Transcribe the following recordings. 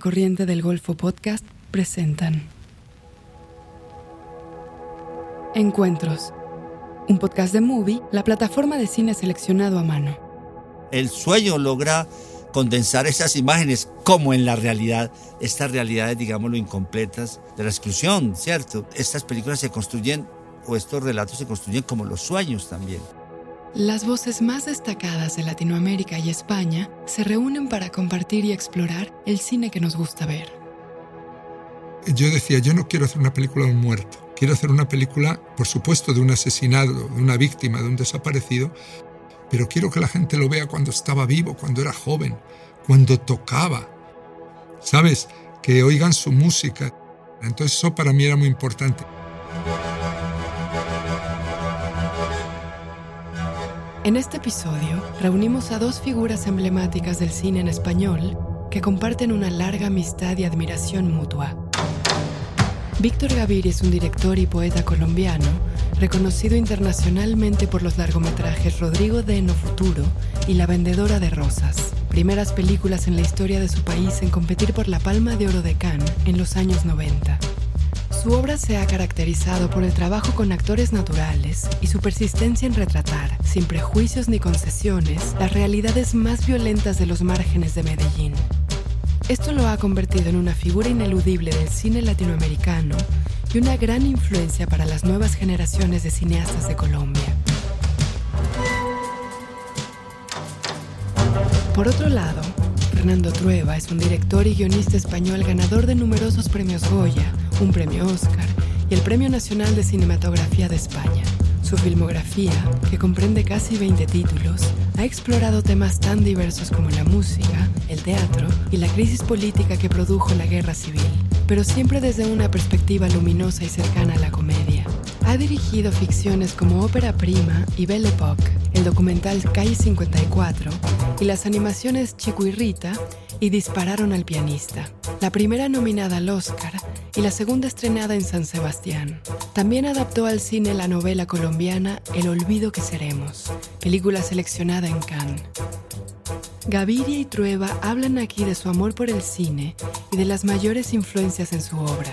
Corriente del Golfo Podcast presentan Encuentros, un podcast de Movie, la plataforma de cine seleccionado a mano. El sueño logra condensar esas imágenes como en la realidad, estas realidades, digámoslo, incompletas de la exclusión, ¿cierto? Estas películas se construyen, o estos relatos se construyen como los sueños también. Las voces más destacadas de Latinoamérica y España se reúnen para compartir y explorar el cine que nos gusta ver. Yo decía, yo no quiero hacer una película de un muerto, quiero hacer una película, por supuesto, de un asesinado, de una víctima, de un desaparecido, pero quiero que la gente lo vea cuando estaba vivo, cuando era joven, cuando tocaba. ¿Sabes? Que oigan su música. Entonces eso para mí era muy importante. En este episodio reunimos a dos figuras emblemáticas del cine en español que comparten una larga amistad y admiración mutua. Víctor Gaviria es un director y poeta colombiano reconocido internacionalmente por los largometrajes Rodrigo de No Futuro y La Vendedora de Rosas, primeras películas en la historia de su país en competir por la Palma de Oro de Cannes en los años 90. Su obra se ha caracterizado por el trabajo con actores naturales y su persistencia en retratar, sin prejuicios ni concesiones, las realidades más violentas de los márgenes de Medellín. Esto lo ha convertido en una figura ineludible del cine latinoamericano y una gran influencia para las nuevas generaciones de cineastas de Colombia. Por otro lado, Fernando Trueba es un director y guionista español ganador de numerosos premios Goya, un premio Oscar y el Premio Nacional de Cinematografía de España. Su filmografía, que comprende casi 20 títulos, ha explorado temas tan diversos como la música, el teatro y la crisis política que produjo la guerra civil, pero siempre desde una perspectiva luminosa y cercana a la comedia. Ha dirigido ficciones como Ópera Prima y Belle Époque, el documental Calle 54 y las animaciones Chico y Rita y Dispararon al pianista, la primera nominada al Oscar y la segunda estrenada en San Sebastián. También adaptó al cine la novela colombiana El olvido que seremos, película seleccionada en Cannes. Gaviria y Trueba hablan aquí de su amor por el cine y de las mayores influencias en su obra.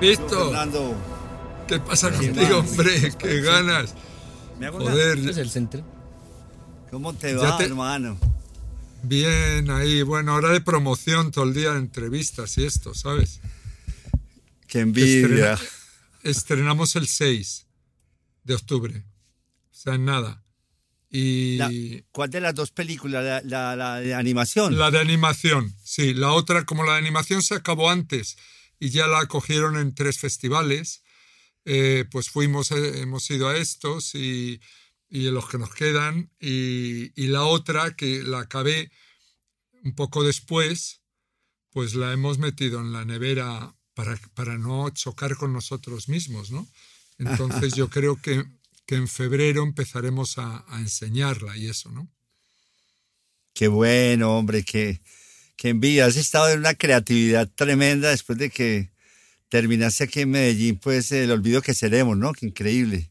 ¿Listo? Fernando, ¿Qué pasa ¿Qué contigo, hombre? ¿Qué ganas? me hago una- Joder, ¿Es el centro? ¿Cómo te va, te- hermano? bien ahí. Bueno, ahora de promoción todo el día de entrevistas y esto, ¿sabes? Qué envidia. Estrena- Estrenamos el 6 de octubre. O sea, en nada. Y La- ¿Cuál de las dos películas? La, la- la de animación. la de animación, sí. La otra, como la de animación se acabó antes y ya la cogieron en tres festivales, eh, pues fuimos, eh, hemos ido a estos y, y los que nos quedan. Y, y la otra, que la acabé un poco después, pues la hemos metido en la nevera para, para no chocar con nosotros mismos, ¿no? Entonces yo creo que, que en febrero empezaremos a, a enseñarla y eso, ¿no? Qué bueno, hombre, qué, qué envidia. Has estado en una creatividad tremenda después de que terminaste aquí en Medellín, pues el olvido que seremos, ¿no? Qué increíble.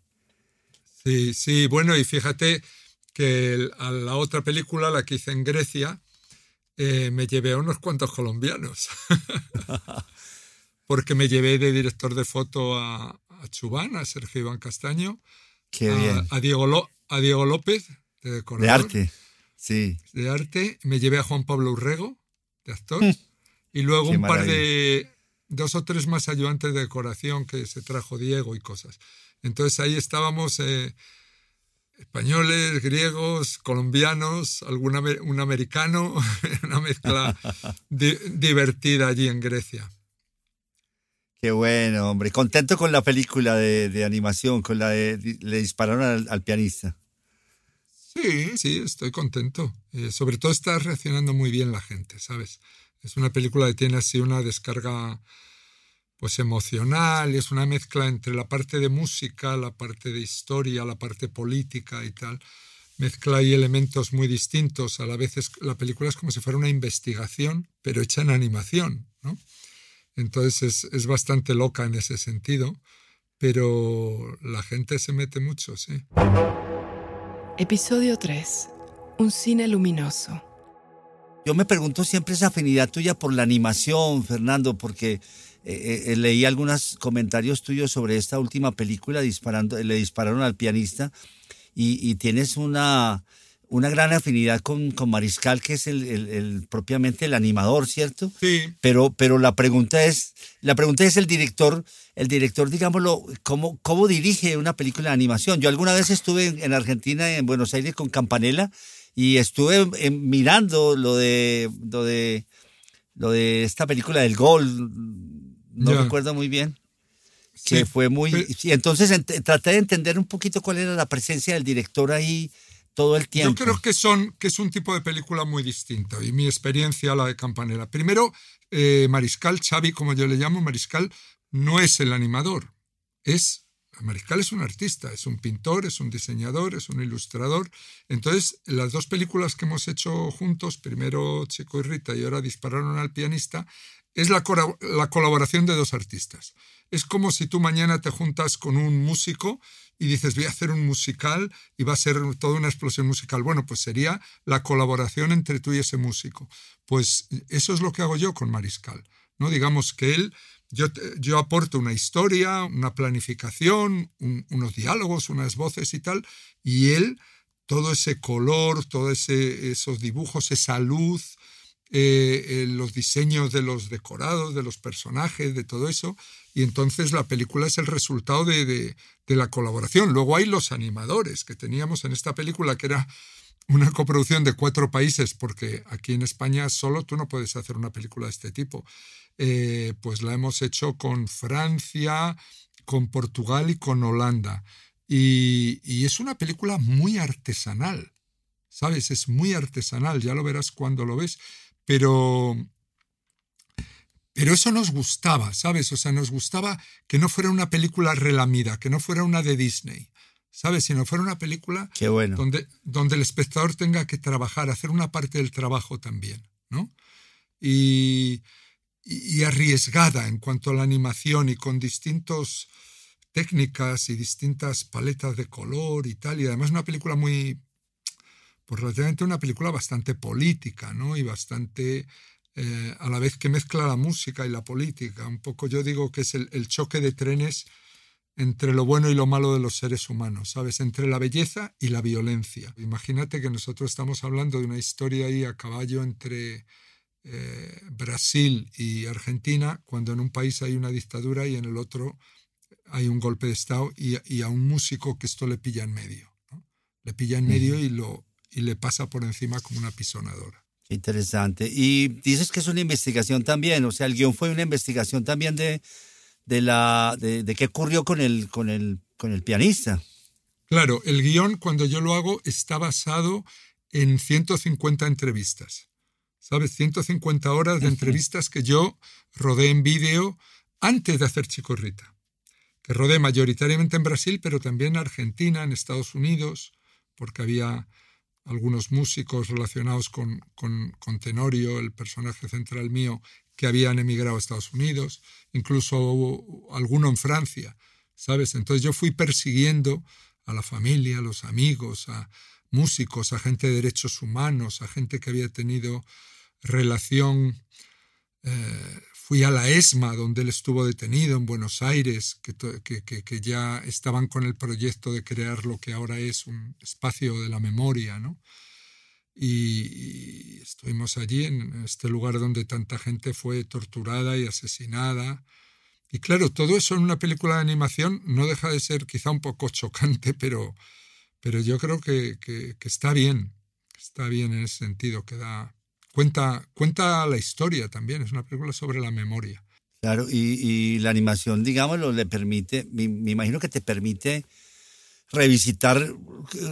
Sí, sí, bueno, y fíjate que el- a la otra película, la que hice en Grecia, eh, me llevé a unos cuantos colombianos. Porque me llevé de director de foto a, a Chubán, a Sergio Iván Castaño, Qué a, bien. a Diego Lo- a Diego López, de De decorador, arte. Sí. de arte. Me llevé a Juan Pablo Urrego, de actor. y luego Qué un par de, dos o tres más ayudantes de decoración que se trajo Diego y cosas. Entonces ahí estábamos eh, españoles, griegos, colombianos, algún un americano, una mezcla di- divertida allí en Grecia. Qué bueno, hombre. Contento con la película de, de animación, con la de Le dispararon al, al pianista. Sí, sí, estoy contento. Eh, sobre todo está reaccionando muy bien la gente, ¿sabes? Es una película que tiene así una descarga pues emocional, es una mezcla entre la parte de música, la parte de historia, la parte política y tal. Mezcla ahí elementos muy distintos. A la vez es- la película es como si fuera una investigación, pero hecha en animación, ¿no? Entonces es, es bastante loca en ese sentido, pero la gente se mete mucho, sí. Episodio 3. Un cine luminoso. Yo me pregunto siempre esa afinidad tuya por la animación, Fernando, porque eh, eh, leí algunos comentarios tuyos sobre esta última película, disparando, le dispararon al pianista, y, tienes una, una gran afinidad con, con Mariscal, que es el, el, propiamente el animador, ¿cierto? Sí. Pero, pero la pregunta es, la pregunta es el director, el director, digámoslo, ¿cómo, cómo dirige una película de animación? Yo alguna vez estuve en, Argentina, en Buenos Aires, con Campanella, y estuve mirando lo de, lo de, lo de esta película del gol, no recuerdo muy bien. Que fue muy. y entonces traté de entender un poquito cuál era la presencia del director ahí todo el tiempo. Yo creo que, son, que es un tipo de película muy distinto y mi experiencia la de Campanella. Primero, eh, Mariscal, Xavi, como yo le llamo, Mariscal, no es el animador, es Mariscal es un artista, es un pintor, es un diseñador, es un ilustrador. Entonces, las dos películas que hemos hecho juntos, primero Chico y Rita y ahora Dispararon al pianista, es la, la colaboración de dos artistas. Es como si tú mañana te juntas con un músico y dices, voy a hacer un musical y va a ser toda una explosión musical. Bueno, pues sería la colaboración entre tú y ese músico. Pues eso es lo que hago yo con Mariscal. ¿no? Digamos que él yo, yo aporto una historia, una planificación, unos diálogos, unas voces y tal, y él, todo ese color, todos esos dibujos, esa luz, eh, eh, los diseños de los decorados, de los personajes, de todo eso, y entonces la película es el resultado de, de, de la colaboración. Luego hay los animadores que teníamos en esta película, que era una coproducción de cuatro países, porque aquí en España solo tú no puedes hacer una película de este tipo. Eh, pues la hemos hecho con Francia, con Portugal y con Holanda. Y, es una película muy artesanal, ¿sabes? Es muy artesanal, ya lo verás cuando lo ves, pero, pero eso nos gustaba, ¿sabes? O sea, nos gustaba que no fuera una película relamida, que no fuera una de Disney, ¿sabes? Sino fuera una película donde, donde el espectador tenga que trabajar, hacer una parte del trabajo también, ¿no? Y, y arriesgada en cuanto a la animación y con distintas técnicas y distintas paletas de color y tal. Y además una película muy, pues relativamente una película bastante política, ¿no? Y bastante, eh, a la vez que mezcla la música y la política. Un poco yo digo que es el, el choque de trenes entre lo bueno y lo malo de los seres humanos, ¿sabes? Entre la belleza y la violencia. Imagínate que nosotros estamos hablando de una historia ahí a caballo entre eh, Brasil y Argentina, cuando en un país hay una dictadura y en el otro hay un golpe de Estado y, a un músico que esto le pilla en medio. Le pilla en medio y, lo, y le pasa por encima como una pisonadora. Interesante. Y dices que es una investigación también, o sea, el guion fue una investigación también de, de, la, de, de qué ocurrió con el, con, el, con el pianista. Claro, el guion cuando yo lo hago está basado en 150 entrevistas. ¿sabes? 150 horas de entrevistas que yo rodé en vídeo antes de hacer Chico Rita, que rodé mayoritariamente en Brasil, pero también en Argentina, en Estados Unidos, porque había algunos músicos relacionados con, con, Tenorio, el personaje central mío, que habían emigrado a Estados Unidos, incluso alguno en Francia, ¿sabes? Entonces yo fui persiguiendo a la familia, a los amigos, a músicos, a gente de derechos humanos, a gente que había tenido relación. Eh, fui a la ESMA, donde él estuvo detenido en Buenos Aires, que, que, ya estaban con el proyecto de crear lo que ahora es un espacio de la memoria, ¿no? Y, estuvimos allí, en este lugar donde tanta gente fue torturada y asesinada. Y claro, todo eso en una película de animación no deja de ser quizá un poco chocante, pero, pero yo creo que, está bien, está bien en ese sentido, que da, Cuenta, cuenta la historia también, es una película sobre la memoria. Claro, y, la animación, digámoslo, le permite, me, imagino que te permite revisitar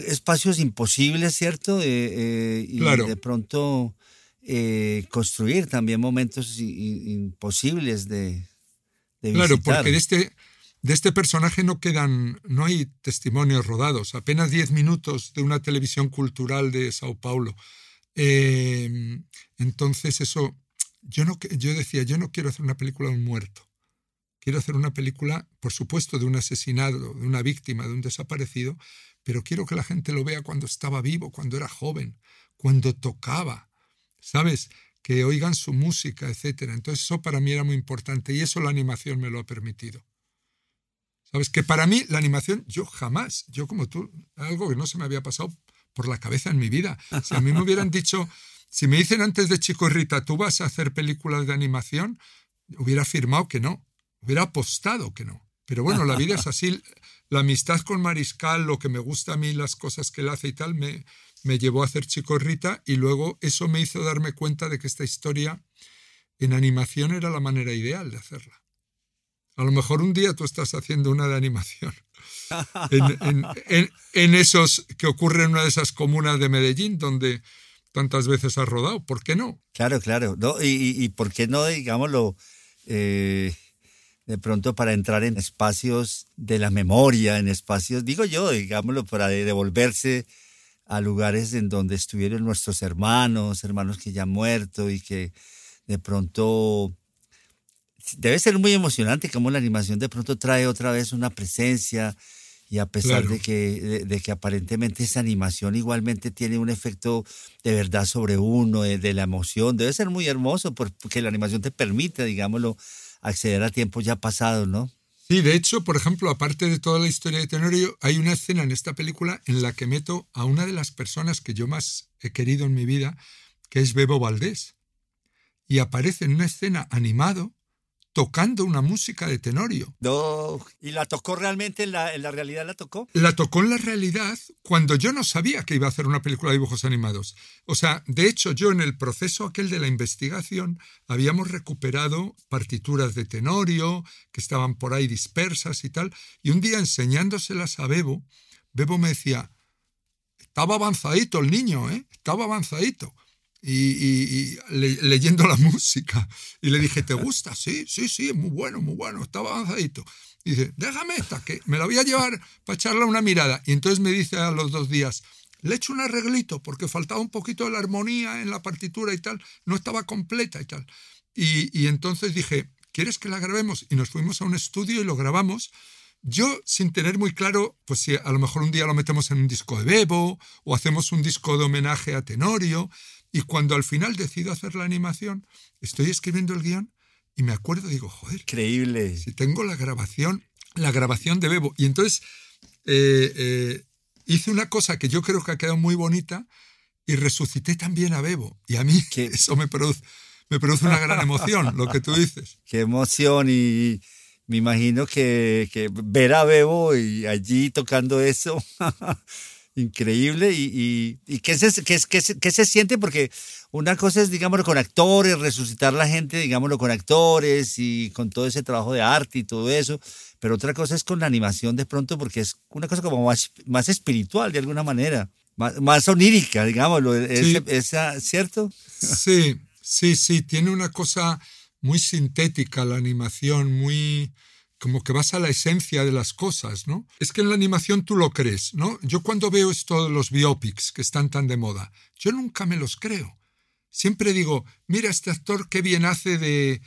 espacios imposibles, ¿cierto? Eh, y de pronto eh, construir también momentos imposibles de, de Claro, porque de este, de este personaje no quedan, no hay testimonios rodados, apenas 10 minutos de una televisión cultural de Sao Paulo. Eh, entonces eso, yo, no, yo decía, yo no quiero hacer una película de un muerto, quiero hacer una película, por supuesto, de un asesinado, de una víctima, de un desaparecido, pero quiero que la gente lo vea cuando estaba vivo, cuando era joven, cuando tocaba, ¿sabes? Que oigan su música, etc. Entonces eso para mí era muy importante y eso la animación me lo ha permitido. ¿Sabes? Que para mí la animación, yo jamás, yo como tú, algo que no se me había pasado por la cabeza en mi vida. Si a mí me hubieran dicho, si me dicen antes de Chico Rita, tú vas a hacer películas de animación, hubiera afirmado que no, hubiera apostado que no. Pero bueno, la vida es así. La amistad con Mariscal, lo que me gusta a mí, las cosas que él hace y tal, me, me llevó a hacer Chico Rita y luego eso me hizo darme cuenta de que esta historia en animación era la manera ideal de hacerla. A lo mejor un día tú estás haciendo una de animación. En, esos que ocurre en una de esas comunas de Medellín donde tantas veces has rodado. ¿Por qué no? Claro, claro. Y, por qué no, digámoslo, eh, de pronto para entrar en espacios de la memoria, en espacios, digo yo, digámoslo, para devolverse a lugares en donde estuvieron nuestros hermanos, hermanos que ya han muerto y que de pronto debe ser muy emocionante como la animación de pronto trae otra vez una presencia y a pesar de, que, de, que aparentemente esa animación igualmente tiene un efecto de verdad sobre uno, de, la emoción, debe ser muy hermoso porque la animación te permite, digámoslo, acceder a tiempos ya pasados, ¿no? Sí, de hecho, por ejemplo, aparte de toda la historia de Tenorio, hay una escena en esta película en la que meto a una de las personas que yo más he querido en mi vida, que es Bebo Valdés. Y aparece en una escena animado tocando una música de Tenorio. No, ¿y la tocó realmente en la, en la realidad? ¿La tocó? La tocó en la realidad cuando yo no sabía que iba a hacer una película de dibujos animados. O sea, de hecho, yo en el proceso aquel de la investigación habíamos recuperado partituras de Tenorio que estaban por ahí dispersas y tal, y un día enseñándoselas a Bebo, Bebo me decía, estaba avanzadito el niño, ¿eh? Estaba avanzadito y, leyendo la música. Y le dije, ¿te gusta? Sí, sí, sí, es muy bueno, muy bueno, estaba avanzadito. Y dice, déjame esta, que me la voy a llevar para echarle una mirada. Y entonces me dice a los dos días, le echo un arreglito porque faltaba un poquito de la armonía en la partitura y tal, no estaba completa y tal. Y, y entonces dije, ¿quieres que la grabemos? Y nos fuimos a un estudio y lo grabamos. Yo, sin tener muy claro, pues si a lo mejor un día lo metemos en un disco de Bebo o hacemos un disco de homenaje a Tenorio, y cuando al final decido hacer la animación, estoy escribiendo el guion y me acuerdo, digo, joder. Increíble. Si tengo la grabación, la grabación de Bebo. Y entonces eh, eh, hice una cosa que yo creo que ha quedado muy bonita y resucité también a Bebo. Y a mí eso me produce, me produce una gran emoción, lo que tú dices. Qué emoción y me imagino que, que ver a Bebo y allí tocando eso increíble y, y, ¿qué, se, qué, qué, qué, se siente porque una cosa es digámoslo con actores resucitar la gente digámoslo con actores y con todo ese trabajo de arte y todo eso pero otra cosa es con la animación de pronto porque es una cosa como más, más espiritual de alguna manera más, más onírica digámoslo sí. esa, cierto sí sí sí tiene una cosa muy sintética la animación muy como que vas a la esencia de las cosas, ¿no? Es que en la animación tú lo crees, ¿no? Yo cuando veo esto de los biopics que están tan de moda, yo nunca me los creo. Siempre digo, mira este actor qué bien hace de,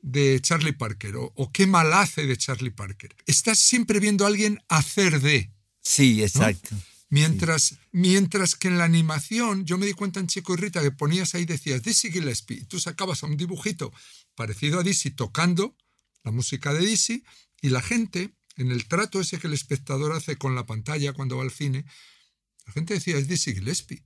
de Charlie Parker o, o, qué mal hace de Charlie Parker. Estás siempre viendo a alguien hacer de. Sí, exacto. Mientras, sí. mientras que en la animación, yo me di cuenta en Chico y Rita que ponías ahí, decías Dizzy Gillespie, y tú sacabas a un dibujito parecido a Dizzy tocando la música de Dizzy, y la gente, en el trato ese que el espectador hace con la pantalla cuando va al cine, la gente decía, es Dizzy Gillespie.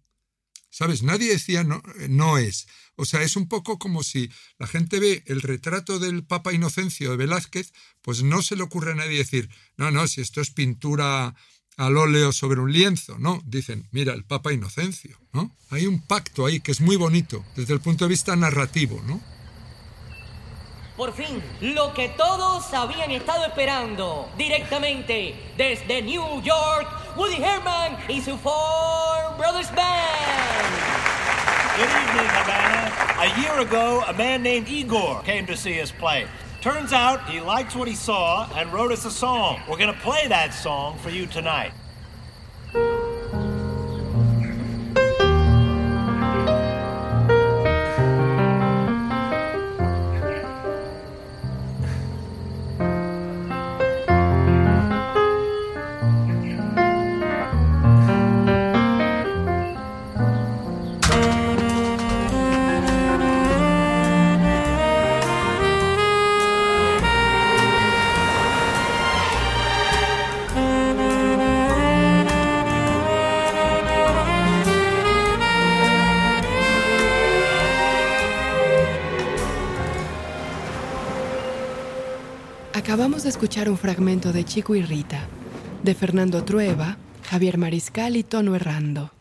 ¿Sabes? Nadie decía no, no es. O sea, es un poco como si la gente ve el retrato del Papa Inocencio de Velázquez, pues no se le ocurre a nadie decir, no, no, si esto es pintura al óleo sobre un lienzo, ¿no? Dicen, mira, el Papa Inocencio, ¿no? Hay un pacto ahí que es muy bonito desde el punto de vista narrativo, ¿no? Por fin, lo que todos habían estado esperando, directamente desde New York, Woody Herman y su Four Brothers Band. Good evening, Havana. A year ago, a man named Igor came to see us play. Turns out he likes what he saw and wrote us a song. We're going to play that song for you tonight. Escuchar un fragmento de Chico y Rita, de Fernando Trueba, Javier Mariscal y Tono Errando.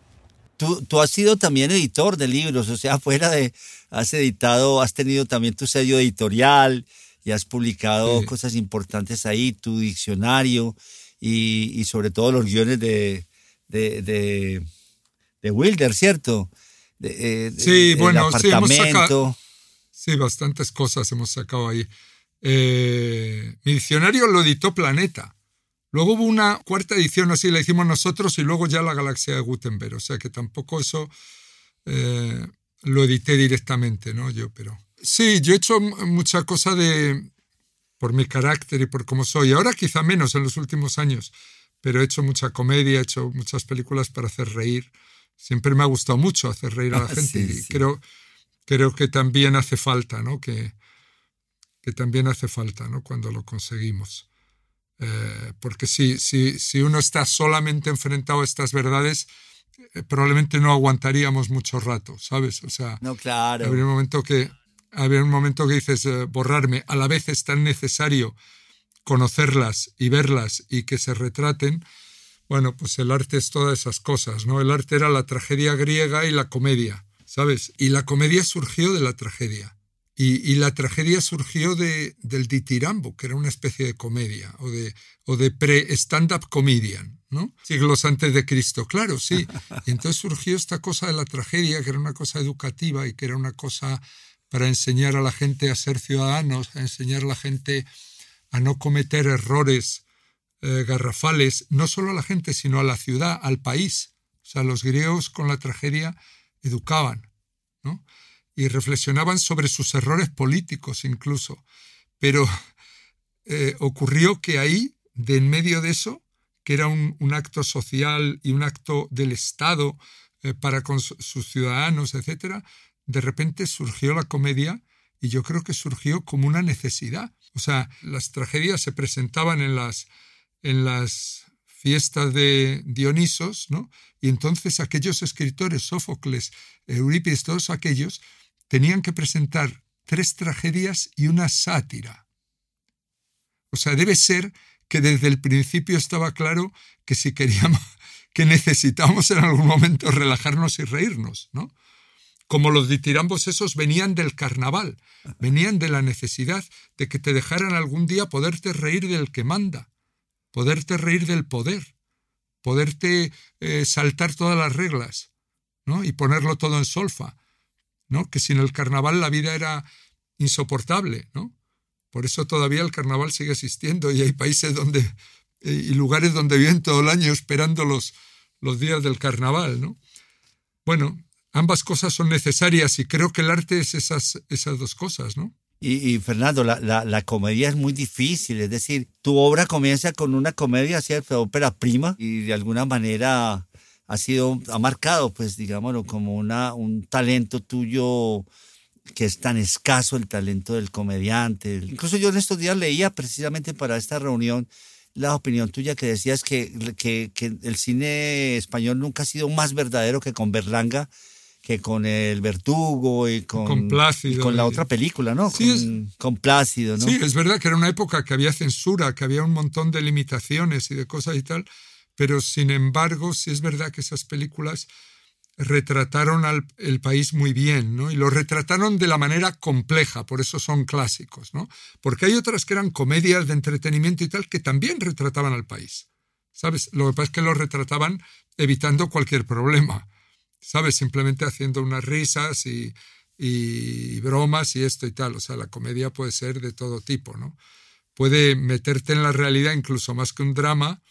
Tú, tú, has sido también editor de libros, o sea, fuera de, has editado, has tenido también tu sello editorial y has publicado Sí. cosas importantes ahí, tu diccionario y, y sobre todo los guiones de, de, de, de Wilder, ¿cierto? De, eh, Sí, el bueno, sí, hemos sacado-. Sí, bastantes cosas hemos sacado ahí. Eh, mi diccionario lo editó Planeta. Luego hubo una cuarta edición, así la hicimos nosotros, y luego ya la galaxia de Gutenberg. O sea que tampoco eso eh, lo edité directamente, ¿no? Yo, pero. Sí, yo he hecho mucha cosa de. por mi carácter y por cómo soy. Ahora quizá menos en los últimos años, pero he hecho mucha comedia, he hecho muchas películas para hacer reír. Siempre me ha gustado mucho hacer reír a la Ah, gente. sí, y sí. creo, creo que también hace falta, ¿no? Que, que también hace falta, ¿no? Cuando lo conseguimos. Eh, porque si, si, si uno está solamente enfrentado a estas verdades, eh, probablemente no aguantaríamos mucho rato, ¿sabes? O sea, No, claro. habría un momento que, habría un momento que dices eh, borrarme. A la vez es tan necesario conocerlas y verlas y que se retraten. Bueno, pues el arte es todas esas cosas, ¿no? El arte era la tragedia griega y la comedia, ¿sabes? Y la comedia surgió de la tragedia. Y, y la tragedia surgió de, del ditirambo, que era una especie de comedia, o de, o de pre-stand-up comedian, ¿no? Siglos antes de Cristo, claro, sí. Y entonces surgió esta cosa de la tragedia, que era una cosa educativa y que era una cosa para enseñar a la gente a ser ciudadanos, a enseñar a la gente a no cometer errores eh, garrafales, no solo a la gente, sino a la ciudad, al país. O sea, los griegos con la tragedia educaban, ¿no? Y reflexionaban sobre sus errores políticos incluso. Pero eh, ocurrió que ahí, de en medio de eso, que era un, acto social y un acto del Estado eh, para con su- sus ciudadanos, etc., de repente surgió la comedia y yo creo que surgió como una necesidad. O sea, las tragedias se presentaban en las, en las fiestas de Dionisos, ¿no? Y entonces aquellos escritores, Sófocles, Eurípides, todos aquellos, tenían que presentar tres tragedias y una sátira. O sea, debe ser que desde el principio estaba claro que si queríamos, que necesitábamos en algún momento relajarnos y reírnos, ¿no? Como los ditirambos esos venían del carnaval, venían de la necesidad de que te dejaran algún día poderte reír del que manda, poderte reír del poder, poderte eh, saltar todas las reglas, ¿no? Y ponerlo todo en solfa. Que sin el carnaval la vida era insoportable, ¿no? Por eso todavía el carnaval sigue existiendo y hay países donde eh, y lugares donde viven todo el año esperando los, los días del carnaval, ¿no? Bueno, ambas cosas son necesarias y creo que el arte es esas, esas dos cosas, ¿no? Y, Fernando, la, la, la, comedia es muy difícil, es decir, tu obra comienza con una comedia, ¿cierto? Ópera prima y de alguna manera ha sido, ha marcado, pues, digámoslo, como una, un talento tuyo que es tan escaso, el talento del comediante. Incluso yo en estos días leía precisamente para esta reunión la opinión tuya que decías que, que, que el cine español nunca ha sido más verdadero que con Berlanga, que con el Vertugo y con, con, Plácido, y con la otra película, ¿no? Sí, con, es, con, Plácido, ¿no? Sí, es verdad que era una época que había censura, que había un montón de limitaciones y de cosas y tal, pero sin embargo, sí es verdad que esas películas retrataron al el país muy bien, ¿no? Y lo retrataron de la manera compleja, por eso son clásicos, ¿no? Porque hay otras que eran comedias de entretenimiento y tal que también retrataban al país, ¿sabes? Lo que pasa es que lo retrataban evitando cualquier problema, ¿sabes? Simplemente haciendo unas risas y, y bromas y esto y tal. O sea, la comedia puede ser de todo tipo, ¿no? Puede meterte en la realidad incluso más que un drama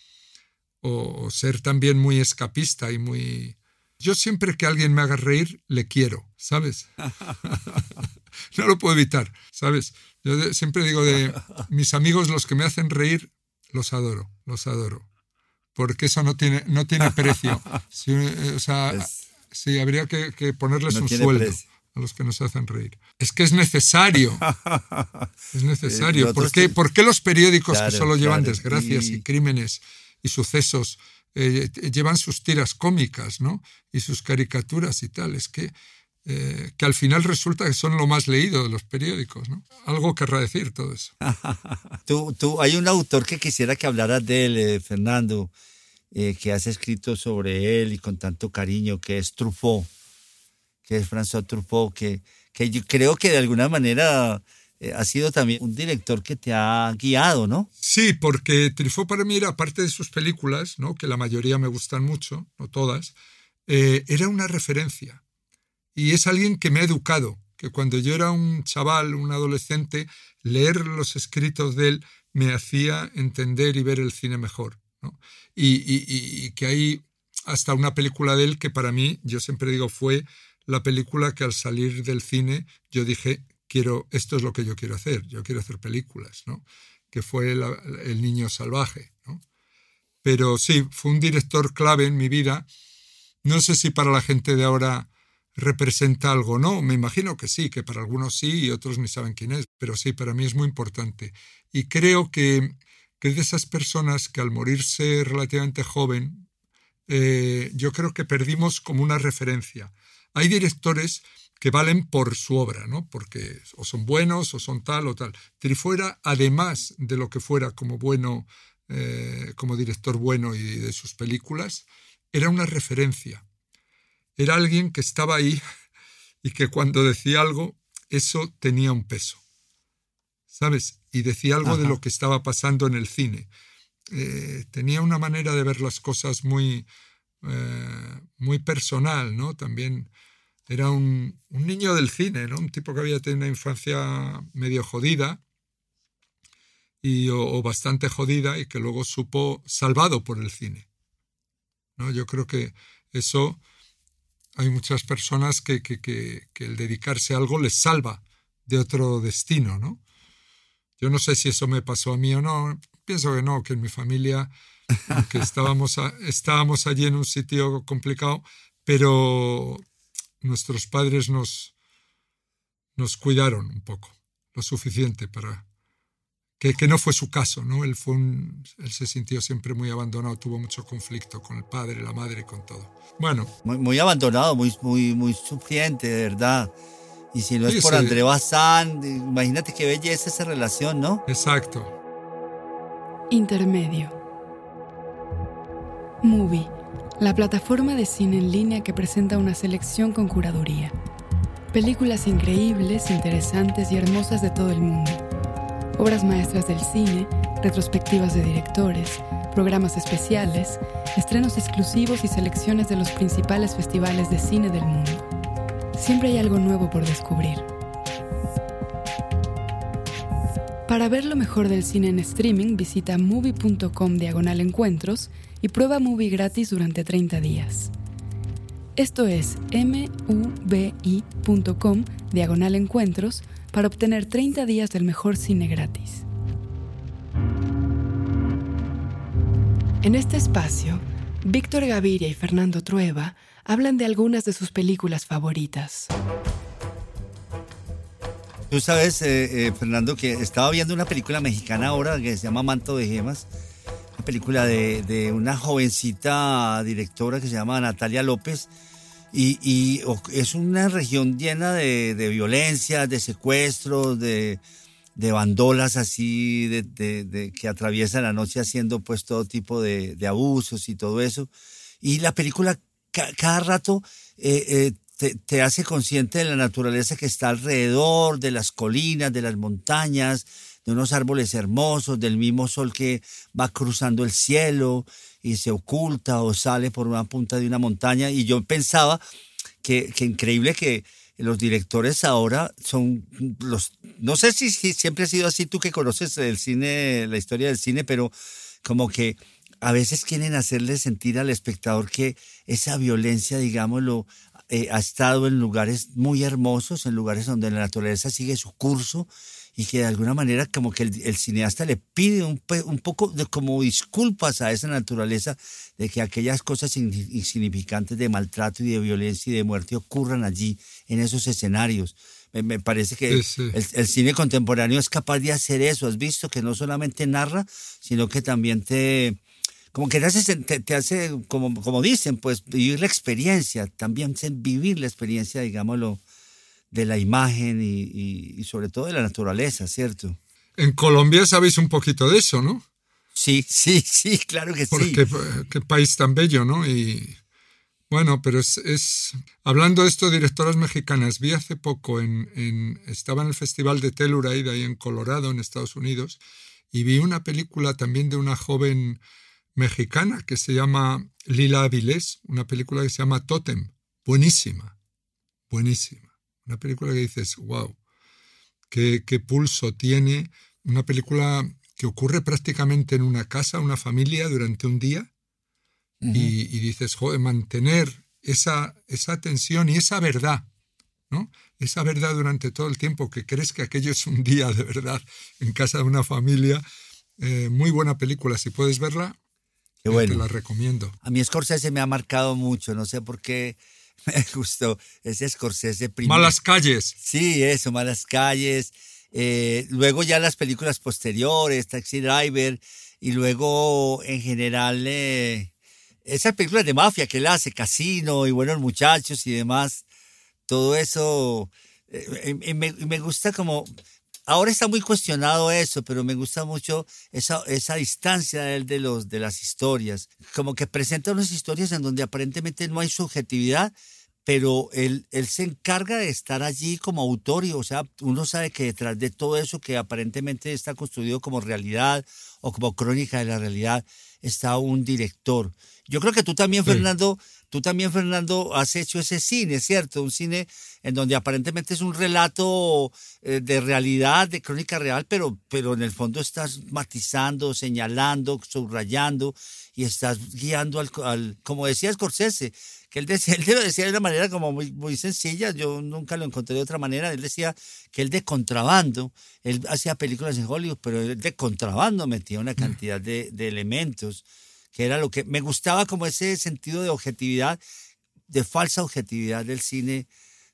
o, ser también muy escapista y muy... Yo siempre que alguien me haga reír, le quiero, ¿sabes? no lo puedo evitar, ¿sabes? Yo siempre digo de mis amigos, los que me hacen reír, los adoro, los adoro. Porque eso no tiene, no tiene precio. Sí, o sea, es, sí, habría que, que ponerles no un sueldo precio. a los que nos hacen reír. Es que es necesario. Es necesario. ¿Por qué, ¿Por qué los periódicos claro, que solo claro. llevan desgracias y... y crímenes y sucesos eh, llevan sus tiras cómicas, ¿no? Y sus caricaturas y tal. Es que eh, que al final resulta que son lo más leído de los periódicos. ¿no? Algo querrá decir todo eso. tú, tú, hay un autor que quisiera que hablaras de él, eh, Fernando, eh, que has escrito sobre él y con tanto cariño, que es Truffaut, que es François Truffaut, que, que yo creo que de alguna manera ha sido también un director que te ha guiado, ¿no? Sí, porque Truffaut para mí era parte de sus películas, ¿no? que la mayoría me gustan mucho, no todas, era una referencia y es alguien que me ha educado, que cuando yo era un chaval, un adolescente, leer los escritos de él me hacía entender y ver el cine mejor. Y, que hay hasta una película de él que para mí, yo siempre digo, fue la película que al salir del cine yo dije, quiero, esto es lo que yo quiero hacer, yo quiero hacer películas, ¿no? que fue El Niño Salvaje. Pero sí, fue un director clave en mi vida. No sé si para la gente de ahora representa algo, ¿no? Me imagino que sí, que para algunos sí y otros ni saben quién es, pero sí, para mí es muy importante. Y creo que, que de esas personas que al morirse relativamente joven, eh, yo creo que perdimos como una referencia. Hay directores que valen por su obra, ¿no? Porque o son buenos o son tal o tal. Trifuera, además de lo que fuera como bueno, eh, como director bueno y de sus películas, era una referencia era alguien que estaba ahí y que cuando decía algo, eso tenía un peso. ¿Sabes? Y decía algo de lo que estaba pasando en el cine. Eh, tenía una manera de ver las cosas muy, eh, muy personal, ¿no? También era un, niño del cine, ¿no? Un tipo que había tenido una infancia medio jodida y, o, bastante jodida y que luego supo salvado por el cine. ¿no? Yo creo que eso hay muchas personas que, el dedicarse a algo les salva de otro destino, ¿no? Yo no sé si eso me pasó a mí o no, pienso que no, que en mi familia, que estábamos, estábamos allí en un sitio complicado, pero nuestros padres nos, nos cuidaron un poco, lo suficiente para, que, no fue su caso, ¿no? Él, fue él se sintió siempre muy abandonado, tuvo mucho conflicto con el padre, la madre, con todo. Bueno. Muy, abandonado, muy, muy, muy sufriente, de verdad. Y si no es por André Bazán, imagínate qué belleza esa relación, ¿no? Exacto. Intermedio. Movie, la plataforma de cine en línea que presenta una selección con curaduría. Películas increíbles, interesantes y hermosas de todo el mundo obras maestras del cine, retrospectivas de directores, programas especiales, estrenos exclusivos y selecciones de los principales festivales de cine del mundo. Siempre hay algo nuevo por descubrir. Para ver lo mejor del cine en streaming, visita movie.com diagonal encuentros y prueba movie gratis durante 30 días. Esto es mubi.com diagonal encuentros para obtener 30 días del mejor cine gratis. En este espacio, Víctor Gaviria y Fernando Trueba hablan de algunas de sus películas favoritas. Tú sabes, eh, eh, Fernando, que estaba viendo una película mexicana ahora que se llama Manto de Gemas, una película de, una jovencita directora que se llama Natalia López, y, es una región llena de, violencia, de secuestros, de, bandolas así, de, que atraviesan la noche haciendo pues todo tipo de, abusos y todo eso. Y la película cada rato eh, te, hace consciente de la naturaleza que está alrededor, de las colinas, de las montañas, de unos árboles hermosos, del mismo sol que va cruzando el cielo y se oculta o sale por una punta de una montaña. Y yo pensaba que, que increíble que los directores ahora son los, no sé si, siempre ha sido así, tú que conoces el cine, la historia del cine, pero como que a veces quieren hacerle sentir al espectador que esa violencia, digámoslo, eh, ha estado en lugares muy hermosos, en lugares donde la naturaleza sigue su curso y que de alguna manera como que el, cineasta le pide un, un, poco de como disculpas a esa naturaleza de que aquellas cosas insignificantes de maltrato y de violencia y de muerte ocurran allí, en esos escenarios. Me, parece que El, cine contemporáneo es capaz de hacer eso. Has visto que no solamente narra, sino que también te, como que te hace, te, hace como, como dicen, pues vivir la experiencia, también vivir la experiencia, digámoslo, de la imagen y, sobre todo de la naturaleza, ¿cierto? En Colombia sabéis un poquito de eso, ¿no? Sí, sí, sí, claro que sí. Qué, qué país tan bello, ¿no? Y bueno, pero es, hablando de esto, directoras mexicanas, vi hace poco en, estaba en el Festival de Telluride ahí en Colorado, en Estados Unidos, y vi una película también de una joven mexicana que se llama Lila Avilés, una película que se llama Totem, buenísima, buenísima. Una película que dices, wow, qué, qué pulso tiene, una película que ocurre prácticamente en una casa, una familia durante un día, y, dices, joder, mantener esa, esa tensión y esa verdad, ¿no? Esa verdad durante todo el tiempo, que crees que aquello es un día de verdad en casa de una familia. Eh, muy buena película, si puedes verla, Qué bueno. te la recomiendo. A mí Scorsese me ha marcado mucho, no sé por qué me gustó ese Scorsese primero. Malas calles. Sí, eso, Malas calles. Eh, luego ya las películas posteriores, Taxi Driver, y luego en general eh, esas películas de mafia que él hace, Casino y Buenos Muchachos y demás, todo eso, eh, me, gusta como, ahora está muy cuestionado eso, pero me gusta mucho esa, esa distancia de él de, los, de las historias, como que presenta unas historias en donde aparentemente no hay subjetividad, pero él, él se encarga de estar allí como autor y, o sea, uno sabe que detrás de todo eso que aparentemente está construido como realidad o como crónica de la realidad, está un director. Yo creo que tú también, Fernando, tú también, Fernando, has hecho ese cine, ¿cierto? Un cine en donde aparentemente es un relato eh, de realidad, de crónica real, pero, pero en el fondo estás matizando, señalando, subrayando y estás guiando al, como decía Scorsese, que él, decía, él lo decía de una manera como muy, muy sencilla, yo nunca lo encontré de otra manera, él decía que él de contrabando, él hacía películas en Hollywood, pero él de contrabando metía una cantidad de, de elementos que era lo que me gustaba como ese sentido de objetividad, de falsa objetividad del cine,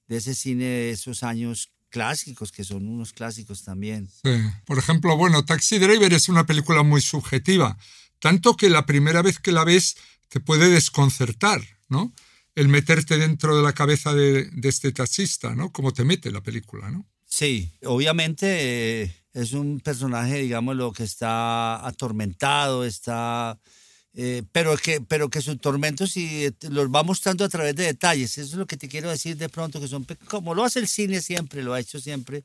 de ese cine de esos años clásicos, que son unos clásicos también. Sí. Por ejemplo, bueno, Taxi Driver es una película muy subjetiva, tanto que la primera vez que la ves te puede desconcertar, ¿no? El meterte dentro de la cabeza de, este taxista, ¿no? Como te mete la película, ¿no? Sí, obviamente eh, es un personaje, digamos, lo que está atormentado, está eh, pero, que, pero que sus tormentos sí, los va mostrando a través de detalles. Eso es lo que te quiero decir de pronto, que son como lo hace el cine siempre, lo ha hecho siempre,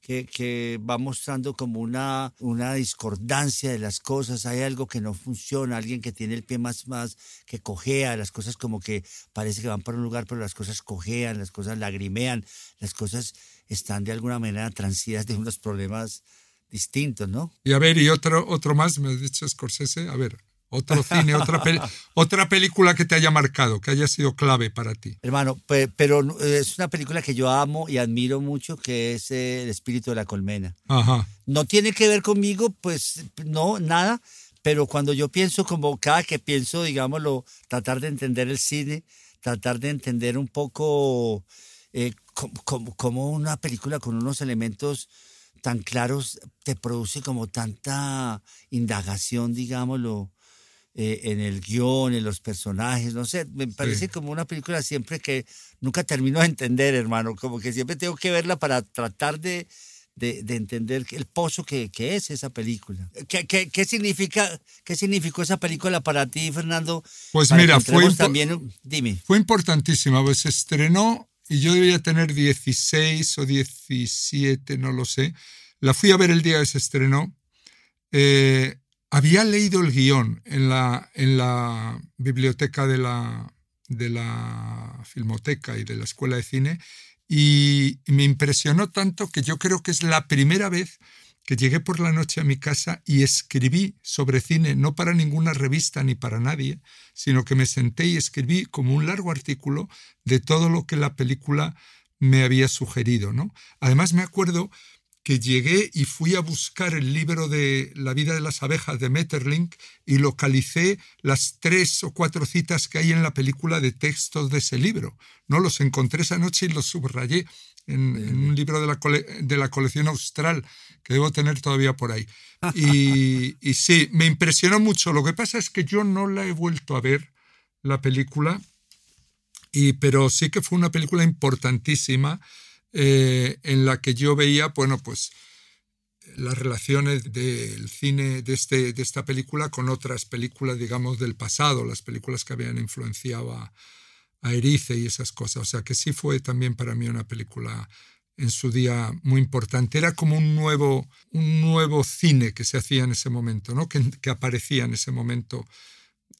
que, que, va mostrando como una, una discordancia de las cosas. Hay algo que no funciona, alguien que tiene el pie más, más, que cojea, las cosas como que parece que van para un lugar, pero las cosas cojean, las cosas lagrimean, las cosas están de alguna manera transidas de unos problemas distintos, ¿no? Y a ver, y otro, otro más, me has dicho Scorsese, a ver, otro cine, otra, otra película que te haya marcado, que haya sido clave para ti. Hermano, pero es una película que yo amo y admiro mucho, que es El espíritu de la colmena. Ajá. No tiene que ver conmigo, pues no, nada, pero cuando yo pienso, como cada que pienso, digámoslo, tratar de entender el cine, tratar de entender un poco eh, como una película con unos elementos tan claros te produce como tanta indagación, digámoslo, eh, en el guion, en los personajes, no sé, me parece como una película siempre que nunca termino de entender, hermano, como que siempre tengo que verla para tratar de, de, entender el pozo que, que, es esa película. ¿Qué, qué, qué, significa, ¿Qué significó esa película para ti, Fernando? Pues mira, fue, también, dime. fue importantísima, pues se estrenó y yo debía tener 16 o 17, no lo sé. La fui a ver el día que se estrenó. Eh, había leído el guion en la, en la biblioteca de la, de la Filmoteca y de la Escuela de Cine y me impresionó tanto que yo creo que es la primera vez que llegué por la noche a mi casa y escribí sobre cine, no para ninguna revista ni para nadie, sino que me senté y escribí como un largo artículo de todo lo que la película me había sugerido. ¿no? Además me acuerdo que llegué y fui a buscar el libro de La vida de las abejas de Metterlink y localicé las tres o cuatro citas que hay en la película de textos de ese libro. No los encontré esa noche y los subrayé en, un libro de la, de la, colección austral que debo tener todavía por ahí. Y, y sí, me impresionó mucho. Lo que pasa es que yo no la he vuelto a ver, la película, y, pero sí que fue una película importantísima eh, en la que yo veía, bueno, pues las relaciones del cine de, este, de esta película con otras películas, digamos, del pasado, las películas que habían influenciado a, Erice y esas cosas. O sea que sí fue también para mí una película en su día muy importante. Era como un nuevo, un nuevo cine que se hacía en ese momento, ¿no? que, que aparecía en ese momento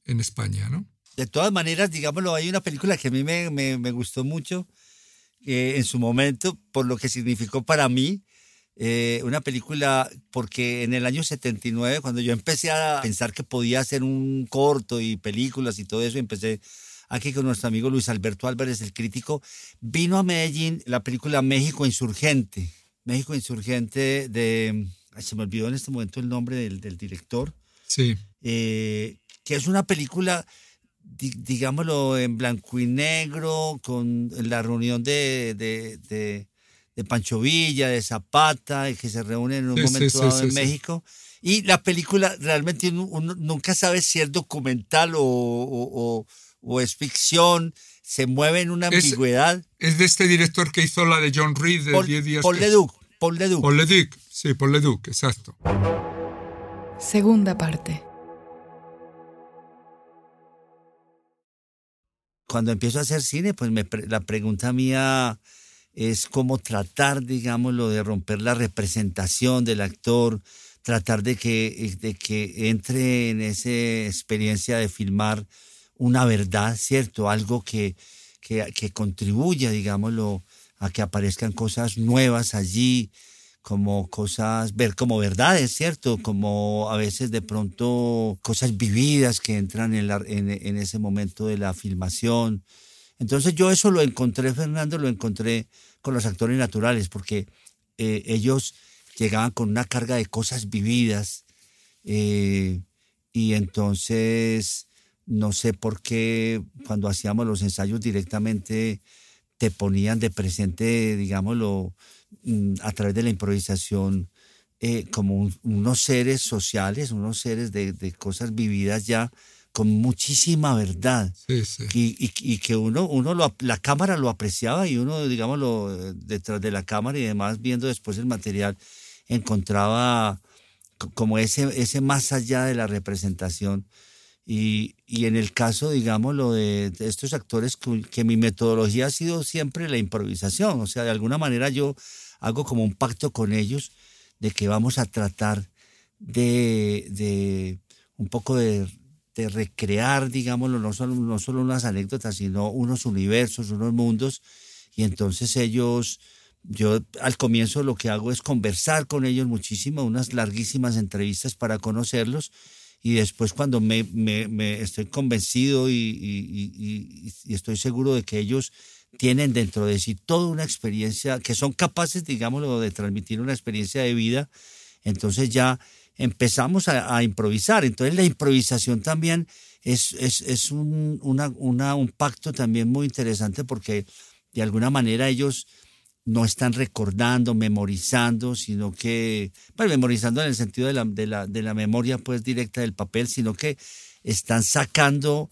en España. ¿no? De todas maneras, digámoslo, hay una película que a mí me, me, me gustó mucho, eh, en su momento, por lo que significó para mí. Eh, una película, porque en el año 79, cuando yo empecé a pensar que podía hacer un corto y películas y todo eso, empecé aquí con nuestro amigo Luis Alberto Álvarez, el crítico, vino a Medellín la película México Insurgente. México Insurgente de, se me olvidó en este momento el nombre del, del director. Sí. Eh, que es una película digámoslo, en blanco y negro, con la reunión de, de, de, Pancho Villa, de Zapata, que se reúnen en un momento dado en México. Y la película realmente uno, nunca sabe si es documental o, o, o, es ficción, se mueve en una ambigüedad. Es de este director que hizo la de John Reed de 10 días. Paul Leduc. Paul Leduc. Paul Leduc, sí, Paul Leduc, exacto. Segunda parte. Cuando empiezo a hacer cine, pues la pregunta mía es cómo tratar, digámoslo, de romper la representación del actor, tratar de que, de que entre en esa experiencia de filmar una verdad, ¿cierto? Algo que, que, que contribuya, digámoslo, a que aparezcan cosas nuevas allí, como cosas, ver como verdades, ¿cierto? Como a veces de pronto cosas vividas que entran en, la, en, ese momento de la filmación. Entonces yo eso lo encontré, Fernando, lo encontré con los actores naturales, porque eh, ellos llegaban con una carga de cosas vividas eh, y entonces no sé por qué cuando hacíamos los ensayos directamente te ponían de presente, digámoslo, a través de la improvisación eh, como unos seres sociales, unos seres de, de, cosas vividas ya con muchísima verdad. Sí, sí. Y, y, que uno, uno lo, la cámara lo apreciaba y uno, digámoslo, detrás de la cámara y demás, viendo después el material, encontraba como ese, ese más allá de la representación. Y, y en el caso, digámoslo, de, estos actores, que, mi metodología ha sido siempre la improvisación. O sea, de alguna manera yo hago como un pacto con ellos de que vamos a tratar de, de un poco de, de, recrear, digámoslo, no solo, no solo unas anécdotas, sino unos universos, unos mundos. Y entonces ellos, yo al comienzo lo que hago es conversar con ellos muchísimo, unas larguísimas entrevistas para conocerlos. Y después cuando me, estoy convencido y, estoy seguro de que ellos tienen dentro de sí toda una experiencia, que son capaces, digámoslo, de transmitir una experiencia de vida, entonces ya empezamos a, improvisar. Entonces la improvisación también es, es, es un, una, un pacto también muy interesante porque de alguna manera ellos no están recordando, memorizando, sino que, bueno, memorizando en el sentido de la, de la, de la memoria pues directa del papel, sino que están sacando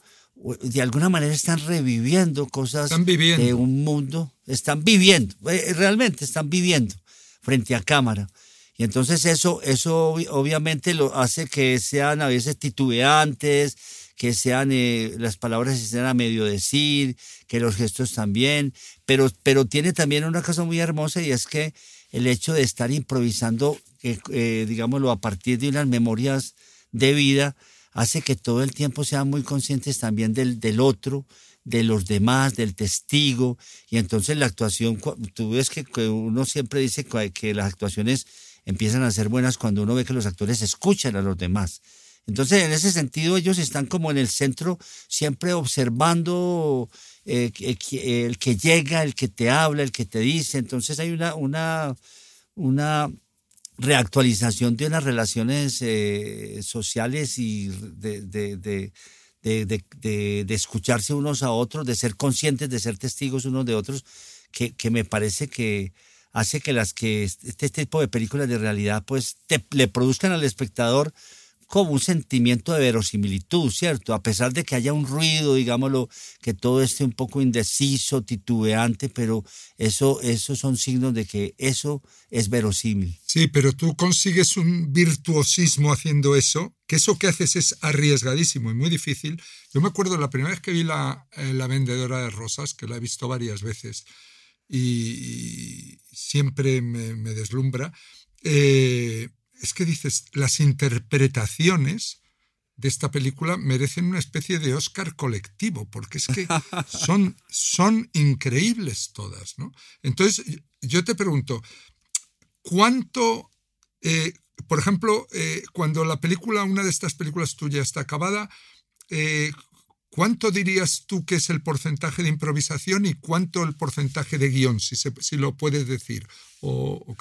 de alguna manera están reviviendo cosas de un mundo, están viviendo, eh, realmente están viviendo frente a cámara. Y entonces eso, eso obviamente lo hace que sean a veces titubeantes, que sean eh, las palabras estén a medio decir, que los gestos también, pero, pero tiene también una cosa muy hermosa y es que el hecho de estar improvisando, eh, digámoslo, a partir de unas memorias de vida, hace que todo el tiempo sean muy conscientes también del, del otro, de los demás, del testigo, y entonces la actuación, tú ves que, uno siempre dice que, las actuaciones empiezan a ser buenas cuando uno ve que los actores escuchan a los demás. Entonces, en ese sentido, ellos están como en el centro, siempre observando eh, el que llega, el que te habla, el que te dice. Entonces, hay una, una, una reactualización de unas relaciones eh, sociales y de, de, de, de, escucharse unos a otros, de ser conscientes, de ser testigos unos de otros, que, que me parece que hace que las que este, este tipo de películas de realidad pues le produzcan al espectador como un sentimiento de verosimilitud, ¿cierto? A pesar de que haya un ruido, digámoslo, que todo esté un poco indeciso, titubeante, pero eso, esos son signos de que eso es verosímil. Sí, pero tú consigues un virtuosismo haciendo eso, que eso que haces es arriesgadísimo y muy difícil. Yo me acuerdo la primera vez que vi la, eh, la vendedora de rosas, que la he visto varias veces y, siempre me, deslumbra. Eh, es que dices, las interpretaciones de esta película merecen una especie de Oscar colectivo, porque es que son, son increíbles todas, ¿no? Entonces, yo te pregunto, ¿cuánto, eh, por ejemplo, eh, cuando la película, una de estas películas tuyas está acabada, eh, ¿cuánto dirías tú que es el porcentaje de improvisación y cuánto el porcentaje de guion, si, lo puedes decir o,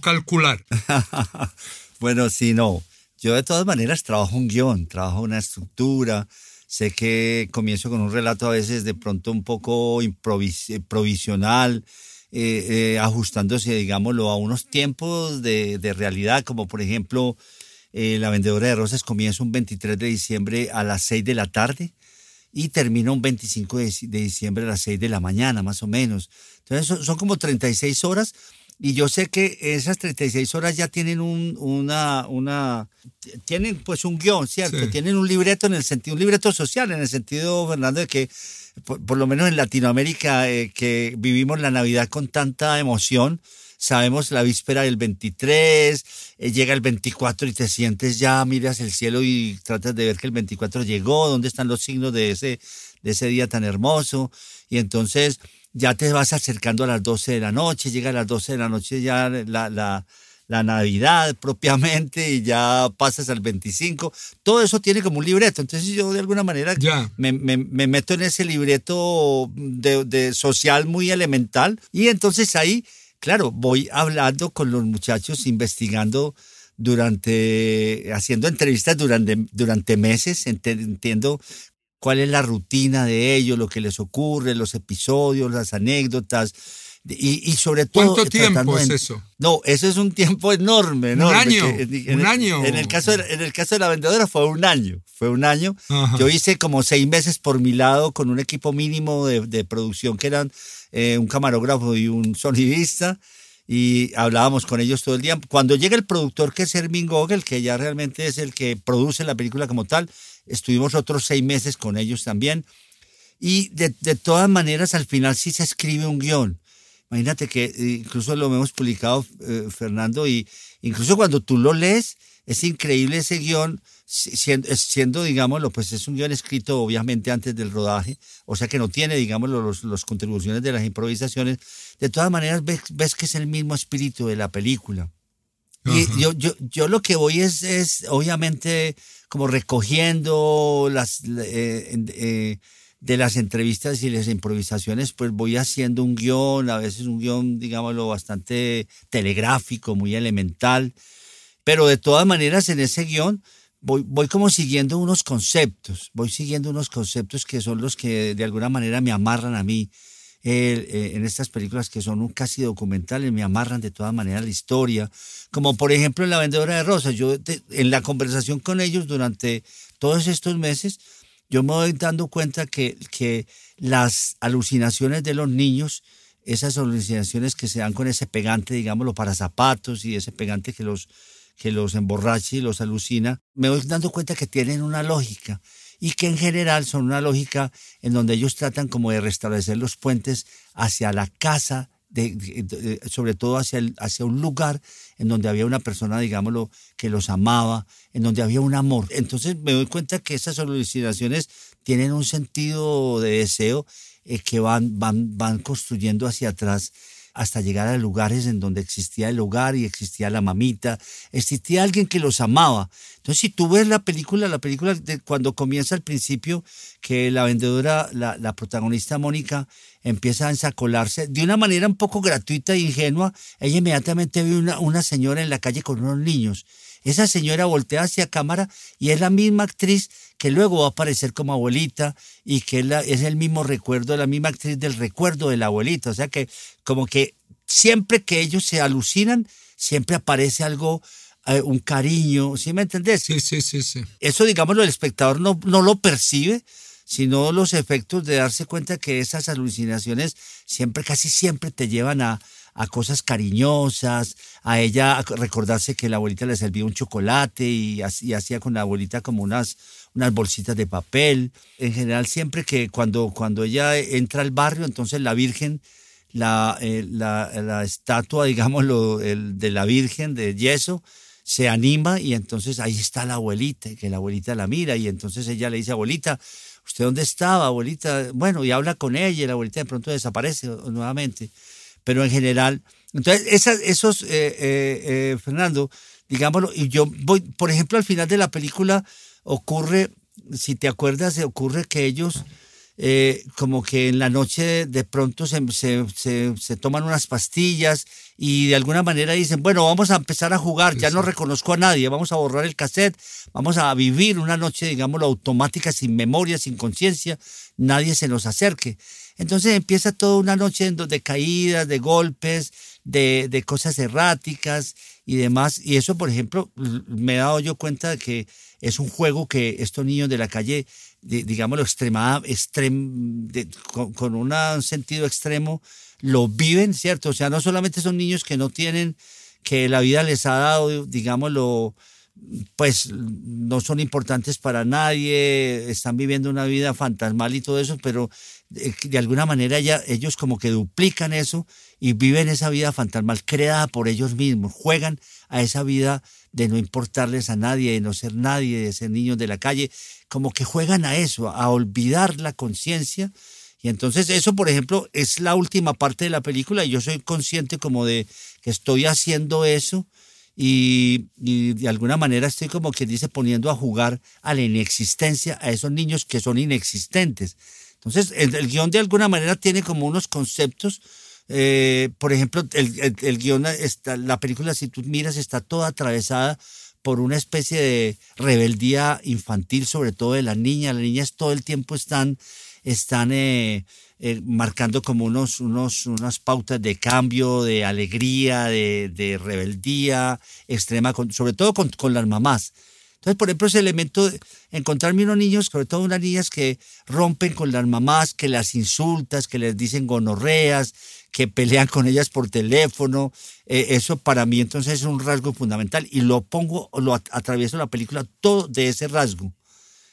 calcular? Bueno, sí, no. Yo de todas maneras trabajo un guion, trabajo una estructura. Sé que comienzo con un relato a veces de pronto un poco provisional, eh, eh, ajustándose, digámoslo, a unos tiempos de, de realidad, como por ejemplo eh, La Vendedora de Rosas comienza un 23 de diciembre a las 6 de la tarde y termina un 25 de, diciembre a las 6 de la mañana, más o menos. Entonces son, son como 36 horas y yo sé que esas 36 horas ya tienen un, una, una, tienen pues un guion, ¿cierto? Tienen un libreto en el sentido, un libreto social, en el sentido, Fernando, de que por, lo menos en Latinoamérica, eh, que vivimos la Navidad con tanta emoción, sabemos la víspera del 23, eh, llega el 24 y te sientes ya, miras el cielo y tratas de ver que el 24 llegó, dónde están los signos de ese, de ese día tan hermoso. Y entonces ya te vas acercando a las 12 de la noche, llega a las 12 de la noche ya la, la, la Navidad propiamente y ya pasas al 25. Todo eso tiene como un libreto. Entonces yo de alguna manera me, me, me, meto en ese libreto de, de, social muy elemental y entonces ahí, claro, voy hablando con los muchachos, investigando durante, haciendo entrevistas durante, durante meses, entiendo cuál es la rutina de ellos, lo que les ocurre, los episodios, las anécdotas. Y, y sobre todo... ¿Cuánto tiempo es eso? No, eso es un tiempo enorme. Un año. un año. En el, caso de, en el caso de la vendedora fue un año. Fue un año. Yo hice como seis meses por mi lado con un equipo mínimo de, de producción que eran eh, un camarógrafo y un sonidista y hablábamos con ellos todo el día. Cuando llega el productor que es Hermin Gogel, que ya realmente es el que produce la película como tal, Estuvimos otros seis meses con ellos también. Y de, de todas maneras, al final sí se escribe un guion. Imagínate que eh, incluso lo hemos publicado, eh, Fernando, y incluso cuando tú lo lees, es increíble ese guion, siendo, siendo, digámoslo, pues es un guion escrito obviamente antes del rodaje, o sea que no tiene, digámoslo, los, los contribuciones de las improvisaciones. De todas maneras, ves, ves que es el mismo espíritu de la película. Y yo, yo, yo lo que voy es, es obviamente como recogiendo las eh, eh, de las entrevistas y las improvisaciones, pues voy haciendo un guion, a veces un guion, digámoslo, bastante telegráfico, muy elemental, pero de todas maneras en ese guion voy, voy como siguiendo unos conceptos, voy siguiendo unos conceptos que son los que de alguna manera me amarran a mí. Eh, en estas películas que son un casi documentales, me amarran de todas maneras la historia, como por ejemplo en La Vendedora de Rosas. Yo en la conversación con ellos durante todos estos meses, yo me voy dando cuenta que, que las alucinaciones de los niños, esas alucinaciones que se dan con ese pegante, digámoslo, para zapatos y ese pegante que los, que los emborracha y los alucina, me voy dando cuenta que tienen una lógica y que en general son una lógica en donde ellos tratan como de restablecer los puentes hacia la casa, sobre todo hacia, hacia un lugar en donde había una persona, digámoslo, que los amaba, en donde había un amor. Entonces me doy cuenta que esas alucinaciones tienen un sentido de deseo eh, que van, van, van construyendo hacia atrás hasta llegar a lugares en donde existía el hogar y existía la mamita, existía alguien que los amaba. Entonces, si tú ves la película, la película de cuando comienza al principio, que la vendedora, la protagonista Mónica, empieza a ensacolarse de una manera un poco gratuita e ingenua. Ella inmediatamente ve una, una señora en la calle con unos niños. Esa señora voltea hacia cámara y es la misma actriz que luego va a aparecer como abuelita y que es, la- es el mismo recuerdo, la misma actriz del recuerdo de la abuelita. O sea que como que siempre que ellos se alucinan, siempre aparece algo, eh, un cariño, ¿sí me entendés? Sí, sí, sí, sí. Eso, digámoslo, el espectador no, no lo percibe, sino los efectos de darse cuenta que esas alucinaciones siempre, casi siempre te llevan a, a cosas cariñosas, a ella a recordarse que la abuelita le servía un chocolate y, ha- y hacía con la abuelita como unas, unas bolsitas de papel. En general, siempre que cuando, cuando ella entra al barrio, entonces la Virgen, la, eh, la, la estatua, digámoslo, el, de la Virgen de yeso, se anima y entonces ahí está la abuelita, que la abuelita la mira y entonces ella le dice, abuelita, ¿usted dónde estaba, abuelita? Bueno, y habla con ella y la abuelita de pronto desaparece nuevamente. Pero en general, entonces esas, esos, eh, eh, eh, Fernando, digámoslo, y yo voy, por ejemplo, al final de la película ocurre, si te acuerdas, ocurre que ellos... eh, como que en la noche de pronto se, se, se, se toman unas pastillas y de alguna manera dicen, bueno, vamos a empezar a jugar, ya no reconozco a nadie, vamos a borrar el cassette, vamos a vivir una noche, digámoslo, automática, sin memoria, sin conciencia, nadie se nos acerque. Entonces empieza toda una noche donde caídas, de golpes, de, de cosas erráticas y demás. Y eso, por ejemplo, me he dado yo cuenta de que es un juego que estos niños de la calle, digámoslo, extremada, extrem, de- con, con un sentido extremo, lo viven, ¿cierto? O sea, no solamente son niños que no tienen, que la vida les ha dado, digámoslo, pues no son importantes para nadie, están viviendo una vida fantasmal y todo eso, pero de, de alguna manera ya ellos como que duplican eso y viven esa vida fantasmal creada por ellos mismos, juegan a esa vida de no importarles a nadie, de no ser nadie, de ser niños de la calle, como que juegan a eso, a olvidar la conciencia. Y entonces eso, por ejemplo, es la última parte de la película y yo soy consciente como de que estoy haciendo eso y, y de alguna manera estoy como quien dice poniendo a jugar a la inexistencia a esos niños que son inexistentes. Entonces el, el guion de alguna manera tiene como unos conceptos, eh, por ejemplo, el, el, el la película si tú miras está toda atravesada por una especie de rebeldía infantil, sobre todo de las niñas. Las niñas todo el tiempo están, están eh, eh, marcando como unos, unos, unas pautas de cambio, de alegría, de, rebeldía extrema, sobre todo con, con, las mamás. Entonces, por ejemplo, ese elemento, de encontrarme unos niños, sobre todo unas niñas que rompen con las mamás, que las insultas, que les dicen gonorreas, que pelean con ellas por teléfono, eh, eso para mí entonces es un rasgo fundamental y lo pongo, lo atravieso la película todo de ese rasgo.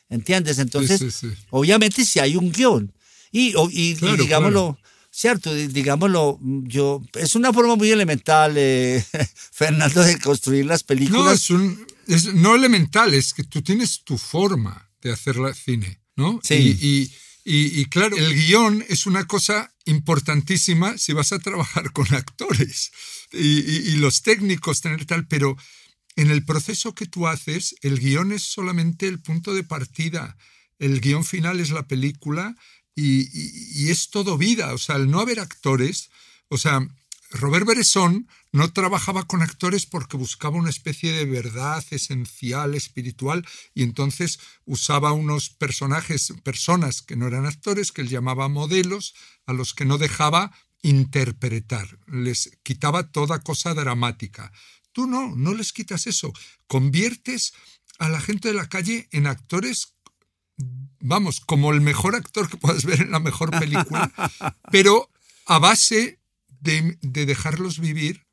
¿Entiendes? Entonces, Sí, sí, sí. obviamente si hay un guion y, Claro, digámoslo, cierto, Di- digámoslo, yo, es una forma muy elemental, eh, Fernando, de construir las No, películas. es un. Es, no elemental, es que tú tienes tu forma de hacer la cine, ¿no? Sí. Y, y- y- y claro, el guion es una cosa importantísima si vas a trabajar con actores y, los técnicos, tener tal, pero en el proceso que tú haces, el guion es solamente el punto de partida. El guion final es la película y, es todo vida. O sea, al no haber actores, o sea, Robert Bresson no trabajaba con actores porque buscaba una especie de verdad esencial, espiritual, y entonces usaba unos personajes, personas que no eran actores, que él llamaba modelos, a los que no dejaba interpretar, les quitaba toda cosa dramática. Tú no, no les quitas eso, conviertes a la gente de la calle en actores vamos, como el mejor actor que puedas ver en la mejor película, pero a base de, de dejarlos vivir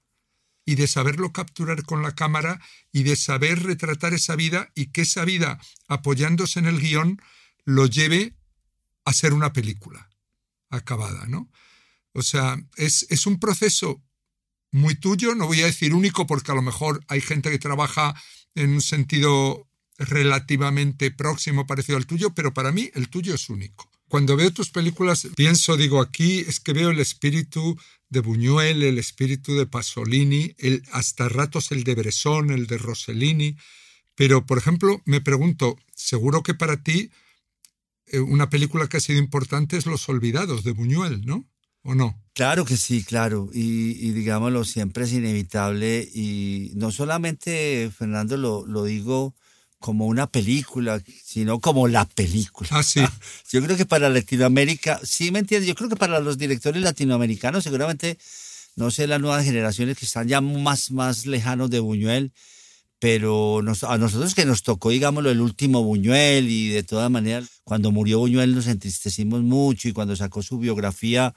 y de saberlo capturar con la cámara y de saber retratar esa vida y que esa vida, apoyándose en el guion, lo lleve a ser una película acabada, ¿no? O sea, es, es un proceso muy tuyo, no voy a decir único porque a lo mejor hay gente que trabaja en un sentido relativamente próximo, parecido al tuyo, pero para mí el tuyo es único. Cuando veo tus películas, pienso, digo, aquí es que veo el espíritu de Buñuel, el espíritu de Pasolini, el, hasta ratos el de Bresson, el de Rossellini, pero, por ejemplo, me pregunto, seguro que para ti eh, una película que ha sido importante es Los Olvidados de Buñuel, ¿no? ¿O no? Claro que sí, claro. Y, digámoslo, siempre es inevitable. Y no solamente, Fernando, lo, lo digo como una película, sino como la película. Ah, sí. Yo creo que para Latinoamérica, sí me entiendes, yo creo que para los directores latinoamericanos, seguramente, no sé, las nuevas generaciones que están ya más, más lejanos de Buñuel, pero nos- a nosotros que nos tocó, digámoslo, el último Buñuel y de todas maneras, cuando murió Buñuel nos entristecimos mucho y cuando sacó su biografía,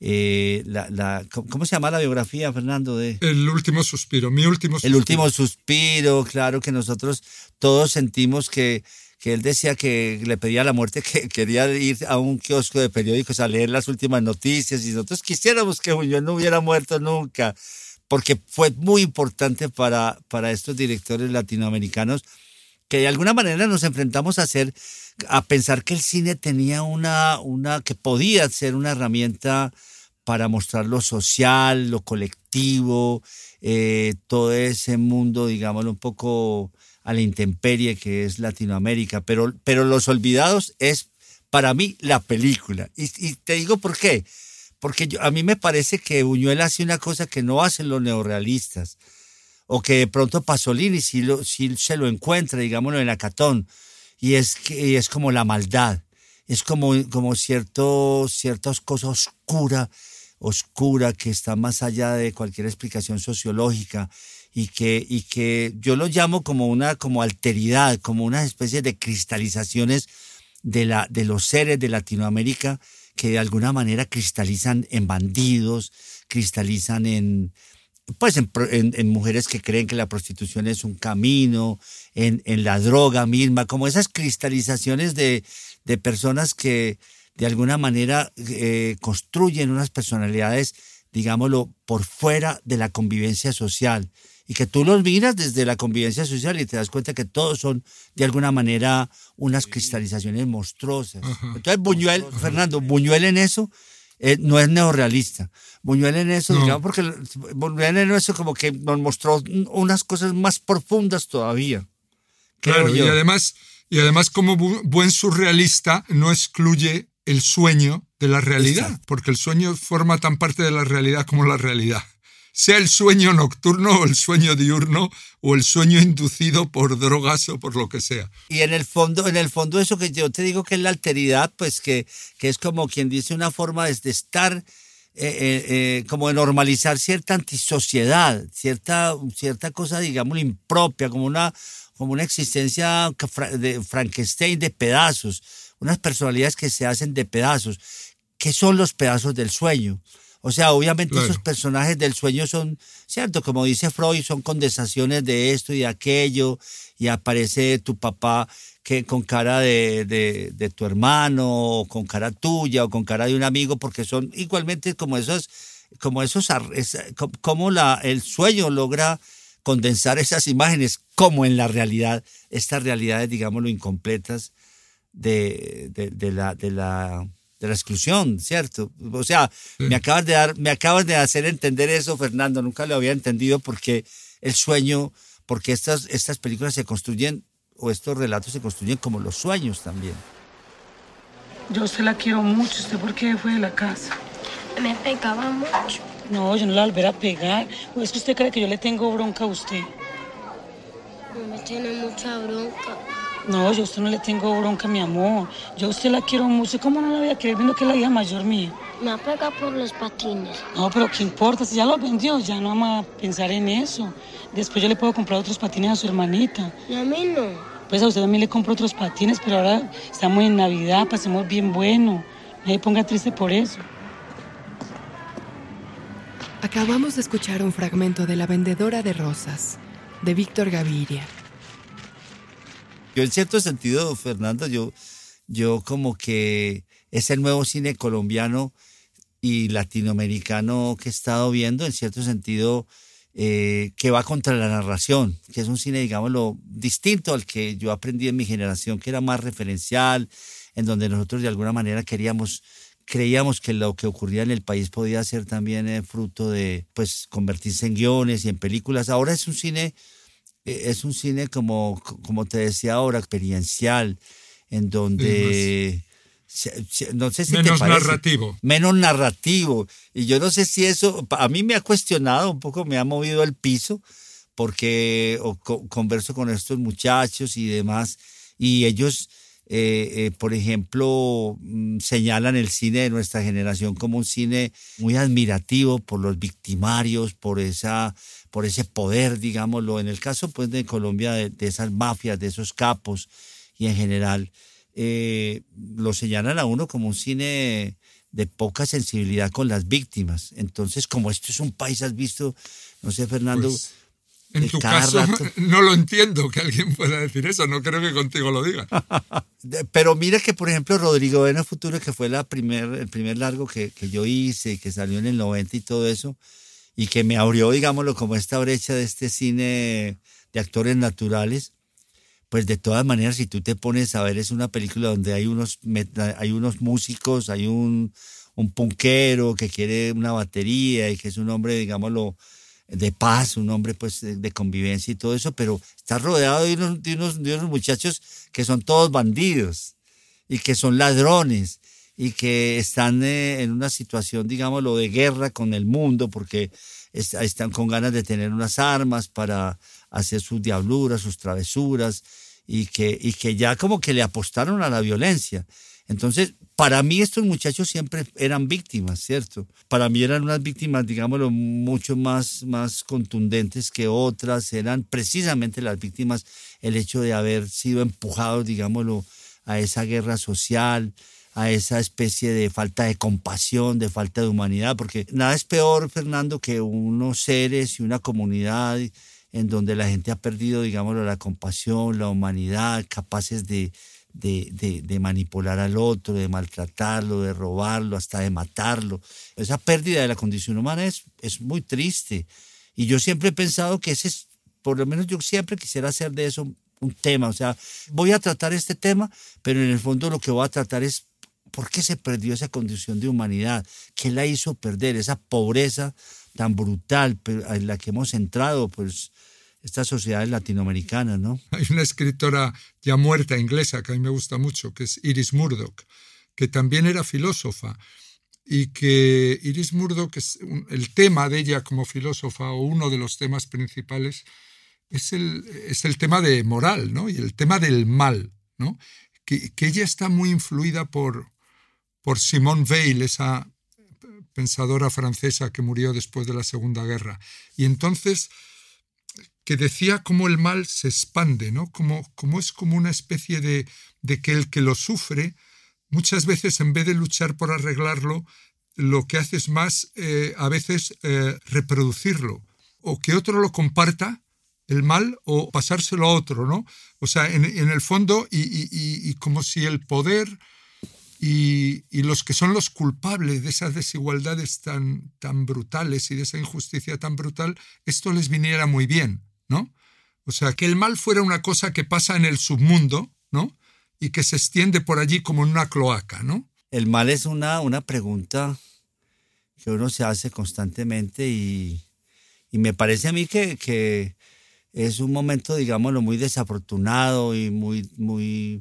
eh, la, la, ¿cómo se llama la biografía, Fernando? De... El último suspiro, mi último suspiro. El último suspiro, claro que nosotros todos sentimos que, que él decía que le pedía la muerte, que quería ir a un kiosco de periódicos a leer las últimas noticias y nosotros quisiéramos que Buñuel no hubiera muerto nunca, porque fue muy importante para, para estos directores latinoamericanos que de alguna manera nos enfrentamos a hacer, a pensar que el cine tenía una, una, que podía ser una herramienta para mostrar lo social, lo colectivo, eh, todo ese mundo, digámoslo, un poco a la intemperie que es Latinoamérica. Pero, pero Los Olvidados es para mí la película. Y, te digo por qué. Porque a mí me parece que Buñuel hace una cosa que no hacen los neorrealistas o que de pronto Pasolini sí, lo, sí se lo encuentra, digámoslo, en Acatón, y es, y es como la maldad, es como, como cierto, cierta cosa oscura, oscura que está más allá de cualquier explicación sociológica y que, y que yo lo llamo como una como alteridad, como una especie de cristalizaciones de, la, de los seres de Latinoamérica que de alguna manera cristalizan en bandidos, cristalizan en, pues en, pro- en- en mujeres que creen que la prostitución es un camino, en, en la droga misma, como esas cristalizaciones de, de personas que de alguna manera eh, construyen unas personalidades, digámoslo, por fuera de la convivencia social. Y que tú los miras desde la convivencia social y te das cuenta que todos son de alguna manera unas cristalizaciones monstruosas. Entonces Buñuel, Fernando, Buñuel en eso eh, no es neorrealista. Buñuel en eso, No. digamos, porque Buñuel en eso como que nos mostró unas cosas más profundas todavía. Claro, y además, y además como bu- buen surrealista no excluye el sueño de la realidad, Exacto. porque el sueño forma tan parte de la realidad como la realidad. Sea el sueño nocturno o el sueño diurno o el sueño inducido por drogas o por lo que sea. Y en el fondo, en el fondo eso que yo te digo que es la alteridad, pues que, que es como quien dice una forma de, estar, eh, eh, eh, como de normalizar cierta antisociedad, cierta, cierta cosa, digamos, impropia, como una, como una existencia de Frankenstein de pedazos, unas personalidades que se hacen de pedazos. ¿Qué son los pedazos del sueño? O sea, obviamente Claro. esos personajes del sueño son, ¿cierto? Como dice Freud, son condensaciones de esto y de aquello, y aparece tu papá que con cara de, de- de tu hermano, o con cara tuya, o con cara de un amigo, porque son igualmente como esos, como esos, como la, el sueño logra condensar esas imágenes, como en la realidad, estas realidades, digámoslo, incompletas de, de, de la, de la de la exclusión, ¿cierto? O sea, me acabas de dar, me acabas de hacer entender eso, Fernando, nunca lo había entendido porque el sueño, porque estas, estas películas se construyen, o estos relatos se construyen como los sueños también. Yo a usted la quiero mucho. ¿Usted por qué fue de la casa? Me pegaba mucho. No, yo no la volveré a pegar. ¿O es que usted cree que yo le tengo bronca a usted? No me tiene mucha bronca. No, yo a usted no le tengo bronca, mi amor. Yo a usted la quiero mucho. ¿Cómo no la voy a querer viendo que es la hija mayor mía? Me apega por los patines. No, pero ¿qué importa? Si ya los vendió, ya no vamos a pensar en eso. Después yo le puedo comprar otros patines a su hermanita. Y a mí no. Pues a usted también le compro otros patines, pero ahora estamos en Navidad, pasemos bien bueno. No se ponga triste por eso. Acabamos de escuchar un fragmento de La vendedora de rosas, de Víctor Gaviria. Yo en cierto sentido, Fernando, yo, yo como que es el nuevo cine colombiano y latinoamericano que he estado viendo, en cierto sentido, eh, que va contra la narración, que es un cine, digámoslo, distinto al que yo aprendí en mi generación, que era más referencial, en donde nosotros de alguna manera queríamos, creíamos que lo que ocurría en el país podía ser también eh, fruto de, pues, convertirse en guiones y en películas. Ahora es un cine es un cine como, como te decía ahora, experiencial, en donde, no sé si menos te narrativo. Menos narrativo. Y yo no sé si eso, a mí me ha cuestionado un poco, me ha movido el piso, porque converso con estos muchachos y demás, y ellos, eh, eh, por ejemplo, mm, señalan el cine de nuestra generación como un cine muy admirativo por los victimarios, por esa por ese poder, digámoslo, en el caso pues de Colombia, de, esas mafias, de esos capos y en general, eh, lo señalan a uno como un cine de poca sensibilidad con las víctimas. Entonces, como esto es un país, has visto, no sé, Fernando, pues, en tu caso, no lo entiendo que alguien pueda decir eso, no creo que contigo lo diga. Pero mira que, por ejemplo, Rodrigo en el futuro, que fue la primer, el primer largo que, que yo hice y que salió en el 90 y todo eso, y que me abrió, digámoslo, como esta brecha de este cine de actores naturales, pues de todas maneras, si tú te pones a ver, es una película donde hay unos, hay unos músicos, hay un, un punkero que quiere una batería y que es un hombre, digámoslo, de paz, un hombre pues de, convivencia y todo eso, pero está rodeado de unos, de unos, de unos muchachos que son todos bandidos y que son ladrones y que están eh, en una situación, digámoslo, de guerra con el mundo porque están con ganas de tener unas armas para hacer sus diabluras, sus travesuras y que, y que ya como que le apostaron a la violencia. Entonces, para mí estos muchachos siempre eran víctimas, ¿cierto? Para mí eran unas víctimas, digámoslo, mucho más, más contundentes que otras. Eran precisamente las víctimas el hecho de haber sido empujados, digámoslo, a esa guerra social, a esa especie de falta de compasión, de falta de humanidad, porque nada es peor, Fernando, que unos seres y una comunidad en donde la gente ha perdido, digámoslo, la compasión, la humanidad, capaces de, de, manipular al otro, de maltratarlo, de robarlo, hasta de matarlo. Esa pérdida de la condición humana es, es muy triste. Y yo siempre he pensado que ese es, por lo menos yo siempre quisiera hacer de eso un tema. O sea, voy a tratar este tema, pero en el fondo lo que voy a tratar es ¿Por qué se perdió esa condición de humanidad? ¿Qué la hizo perder? Esa pobreza tan brutal en la que hemos entrado, pues, estas sociedades latinoamericanas, ¿no? Hay una escritora ya muerta inglesa que a mí me gusta mucho, que es Iris Murdoch, que también era filósofa y que Iris Murdoch, es el tema de ella como filósofa o uno de los temas principales es el, es el tema de moral, ¿no? Y el tema del mal, ¿no? Que, ella está muy influida por, por Simone Weil, esa pensadora francesa que murió después de la Segunda Guerra. Y entonces, que decía cómo el mal se expande, ¿no? Como, como es como una especie de, de que el que lo sufre, muchas veces en vez de luchar por arreglarlo, lo que hace es más eh, a veces eh, reproducirlo o que otro lo comparta el mal o pasárselo a otro, ¿no? O sea, en, el fondo y, y, como si el poder y, los que son los culpables de esas desigualdades tan, tan brutales y de esa injusticia tan brutal, esto les viniera muy bien, ¿no? O sea, que el mal fuera una cosa que pasa en el submundo, ¿no? Y que se extiende por allí como en una cloaca, ¿no? El mal es una, una pregunta que uno se hace constantemente y, y me parece a mí que, que, es un momento, digámoslo, muy desafortunado y muy, muy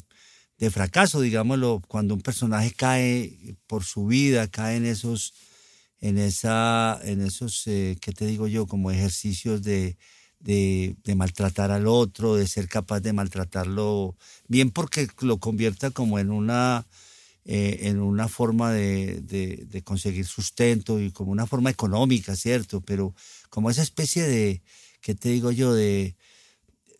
de fracaso, digámoslo, cuando un personaje cae por su vida, cae en esos, en esa, en esos, eh, ¿qué te digo yo? Como ejercicios de, de, maltratar al otro, de ser capaz de maltratarlo, bien porque lo convierta como en una, eh, en una forma de, de, conseguir sustento y como una forma económica, ¿cierto? Pero como esa especie de, ¿qué te digo yo? De,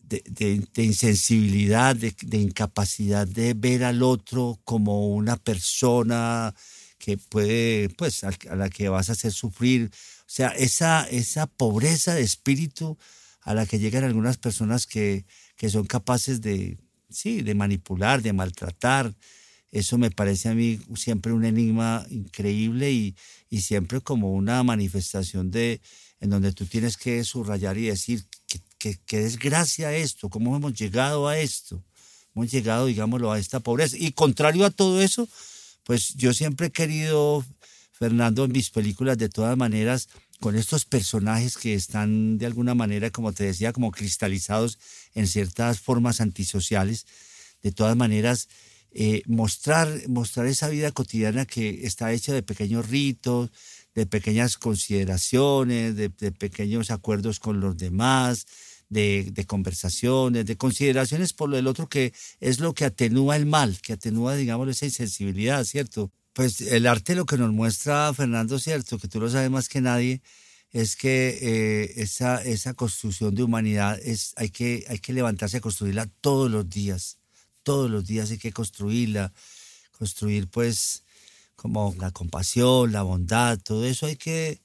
de, insensibilidad, de, incapacidad de ver al otro como una persona que puede, pues, a, la que vas a hacer sufrir. O sea, esa, esa pobreza de espíritu a la que llegan algunas personas que, que son capaces de, sí, de manipular, de maltratar. Eso me parece a mí siempre un enigma increíble y, y siempre como una manifestación de en donde tú tienes que subrayar y decir qué desgracia esto, cómo hemos llegado a esto, hemos llegado, digámoslo, a esta pobreza. Y contrario a todo eso, pues yo siempre he querido, Fernando, en mis películas, de todas maneras, con estos personajes que están de alguna manera, como te decía, como cristalizados en ciertas formas antisociales, de todas maneras, eh, mostrar, mostrar esa vida cotidiana que está hecha de pequeños ritos, de pequeñas consideraciones, de, pequeños acuerdos con los demás, de, de, conversaciones, de consideraciones por lo del otro, que es lo que atenúa el mal, que atenúa, digamos, esa insensibilidad, ¿cierto? Pues el arte lo que nos muestra, Fernando, ¿cierto? Que tú lo sabes más que nadie, es que eh, esa, esa construcción de humanidad es, hay, que, hay que levantarse a construirla todos los días, todos los días hay que construirla, construir pues como la compasión, la bondad, todo eso hay que,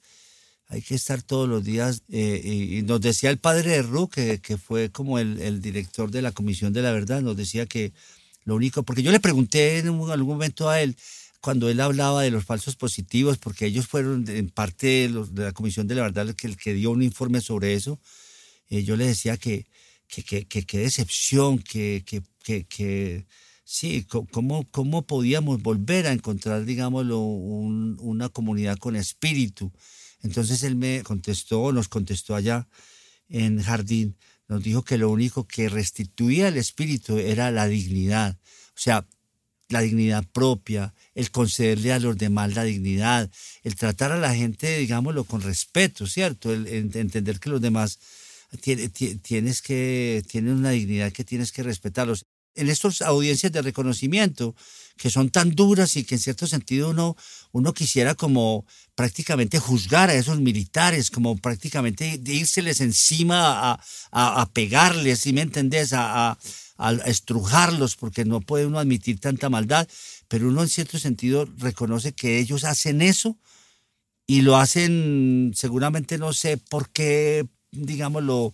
hay que estar todos los días. Eh, y, nos decía el padre de Ru, que, que fue como el, director de la Comisión de la Verdad, nos decía que lo único, porque yo le pregunté en algún momento a él, cuando él hablaba de los falsos positivos, porque ellos fueron en parte de, los, de la Comisión de la Verdad el que, el que dio un informe sobre eso, eh, yo le decía que qué que, que, que, decepción, que, que sí, cómo, cómo podíamos volver a encontrar, digámoslo, un, una comunidad con espíritu. Entonces él me contestó, nos contestó allá en Jardín, nos dijo que lo único que restituía el espíritu era la dignidad. O sea, la dignidad propia, el concederle a los demás la dignidad, el tratar a la gente, digámoslo, con respeto, ¿cierto? El, entender que los demás tiene, tienes que, tienen una dignidad que tienes que respetarlos. En estas audiencias de reconocimiento, que son tan duras y que en cierto sentido uno, uno quisiera como prácticamente juzgar a esos militares, como prácticamente írseles encima a, a, pegarles, si me entendés, a, a estrujarlos, porque no puede uno admitir tanta maldad, pero uno en cierto sentido reconoce que ellos hacen eso y lo hacen seguramente no sé por qué, digámoslo,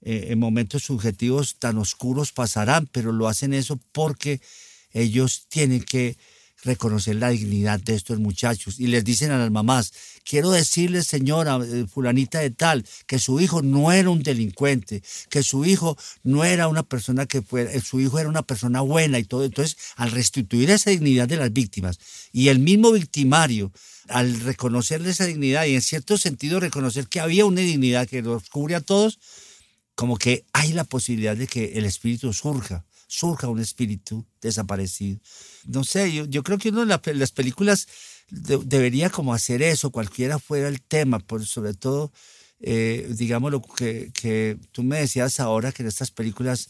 eh, en momentos subjetivos tan oscuros pasarán, pero lo hacen eso porque ellos tienen que reconocer la dignidad de estos muchachos. Y les dicen a las mamás, quiero decirles señora eh, fulanita de tal, que su hijo no era un delincuente, que su hijo no era una persona que fuera, eh, su hijo era una persona buena y todo. Entonces, al restituir esa dignidad de las víctimas y el mismo victimario, al reconocerle esa dignidad y en cierto sentido reconocer que había una dignidad que los cubre a todos, como que hay la posibilidad de que el espíritu surja surja un espíritu desaparecido. No sé, yo, yo creo que uno de la, las películas de, debería como hacer eso, cualquiera fuera el tema, por sobre todo, eh, digamos lo que, que tú me decías ahora, que en estas películas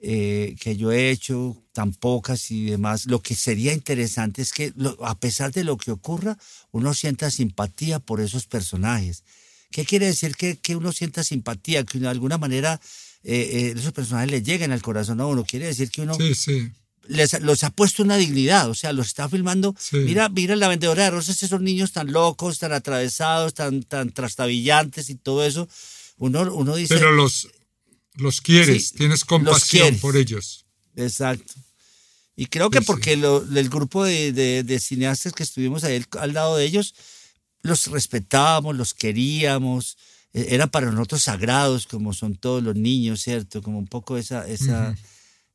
eh, que yo he hecho, tan pocas y demás, lo que sería interesante es que a pesar de lo que ocurra, uno sienta simpatía por esos personajes. ¿Qué quiere decir que, que uno sienta simpatía? Que de alguna manera eh, esos personajes le lleguen al corazón a uno. Quiere decir que uno sí. Les, los ha puesto una dignidad, o sea, los está filmando. Sí. Mira, mira la vendedora de rosas, esos niños tan locos, tan atravesados, tan, tan trastabillantes y todo eso. Uno, uno dice. Pero los, los quieres, Sí, tienes compasión quieres. por ellos. Exacto. Y creo que Sí, porque lo- el grupo de, de- de cineastas que estuvimos ahí al- lado de ellos, los respetábamos, los queríamos, eh, eran para nosotros sagrados, como son todos los niños, ¿cierto? Como un poco esa, esa.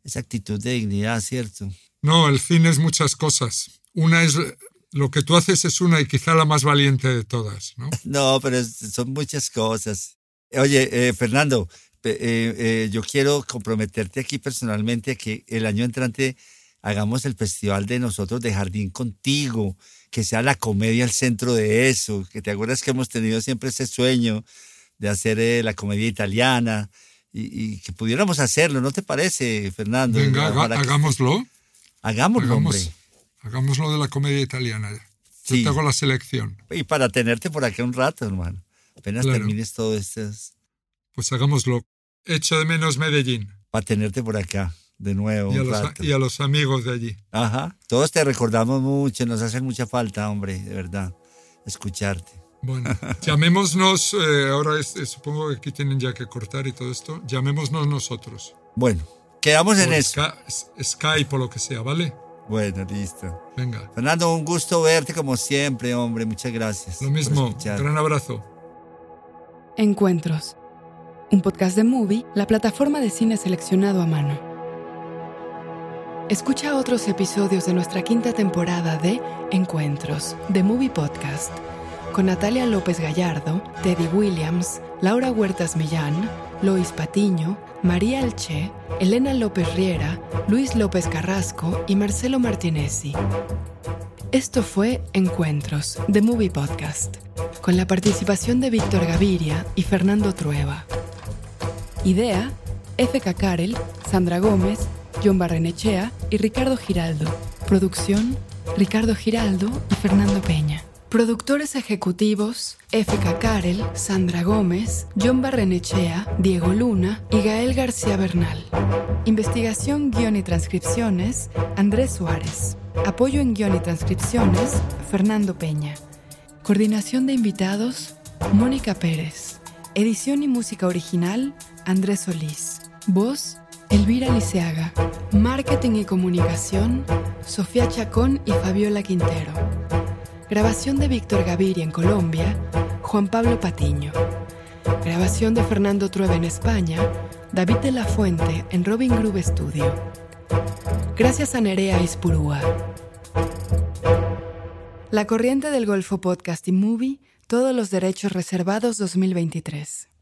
Esa actitud de dignidad, ¿cierto? No, el cine es muchas cosas. Una es lo que tú haces es una y quizá la más valiente de todas, ¿no? No, pero son muchas cosas. Oye, eh, Fernando, eh, eh, yo quiero comprometerte aquí personalmente a que el año entrante hagamos el festival de nosotros de jardín contigo, que sea la comedia el centro de eso, que te acuerdas que hemos tenido siempre ese sueño de hacer la comedia italiana y, y que pudiéramos hacerlo, ¿no te parece, Fernando? Venga, haga- Ojalá que- hagámoslo. Hagámoslo, Hagamos, hombre. hagámoslo de la comedia italiana. Yo Sí. te hago la selección. Y para tenerte por acá un rato, hermano. Apenas Claro. termines todo esto, Pues hagámoslo. Echo de menos Medellín para tenerte por acá de nuevo y a, un los, rato. y a los amigos de allí. Ajá. Todos te recordamos mucho, nos hace mucha falta, hombre, de verdad, escucharte. Bueno, llamémonos, eh, ahora es- eh, supongo que aquí tienen ya que cortar y todo esto, llamémonos nosotros. Bueno, quedamos en eso. Skype o lo que sea, ¿vale? Bueno, listo. Venga, Fernando, un gusto verte como siempre, hombre. Muchas gracias. lo mismo. Gran abrazo. Encuentros. Un podcast de Movie, la plataforma de cine seleccionado a mano. Escucha otros episodios de nuestra quinta temporada de Encuentros, de Movie Podcast. Con Natalia López Gallardo, Teddy Williams, Laura Huertas Millán, Lois Patiño, María Elche, Elena López Riera, Luis López Carrasco y Marcelo Martinezzi. Esto fue Encuentros, The Movie Podcast, con la participación de Víctor Gaviria y Fernando Trueba. Idea, F.K. Karel, Sandra Gómez, John Barrenechea y Ricardo Giraldo. Producción, Ricardo Giraldo y Fernando Peña. Productores ejecutivos, F.K. Karel, Sandra Gómez, John Barrenechea, Diego Luna y Gael García Bernal. Investigación, guion y transcripciones, Andrés Suárez. Apoyo en guion y transcripciones, Fernando Peña. Coordinación de invitados, Mónica Pérez. Edición y música original, Andrés Solís. Voz, Elvira Liceaga. Marketing y comunicación, Sofía Chacón y Fabiola Quintero. Grabación de Víctor Gaviria en Colombia, Juan Pablo Patiño. Grabación de Fernando Trueba en España, David de la Fuente en Robin Groove Studio. Gracias a Nerea Ispurúa. La Corriente del Golfo Podcast y Movie, todos los derechos reservados 2023.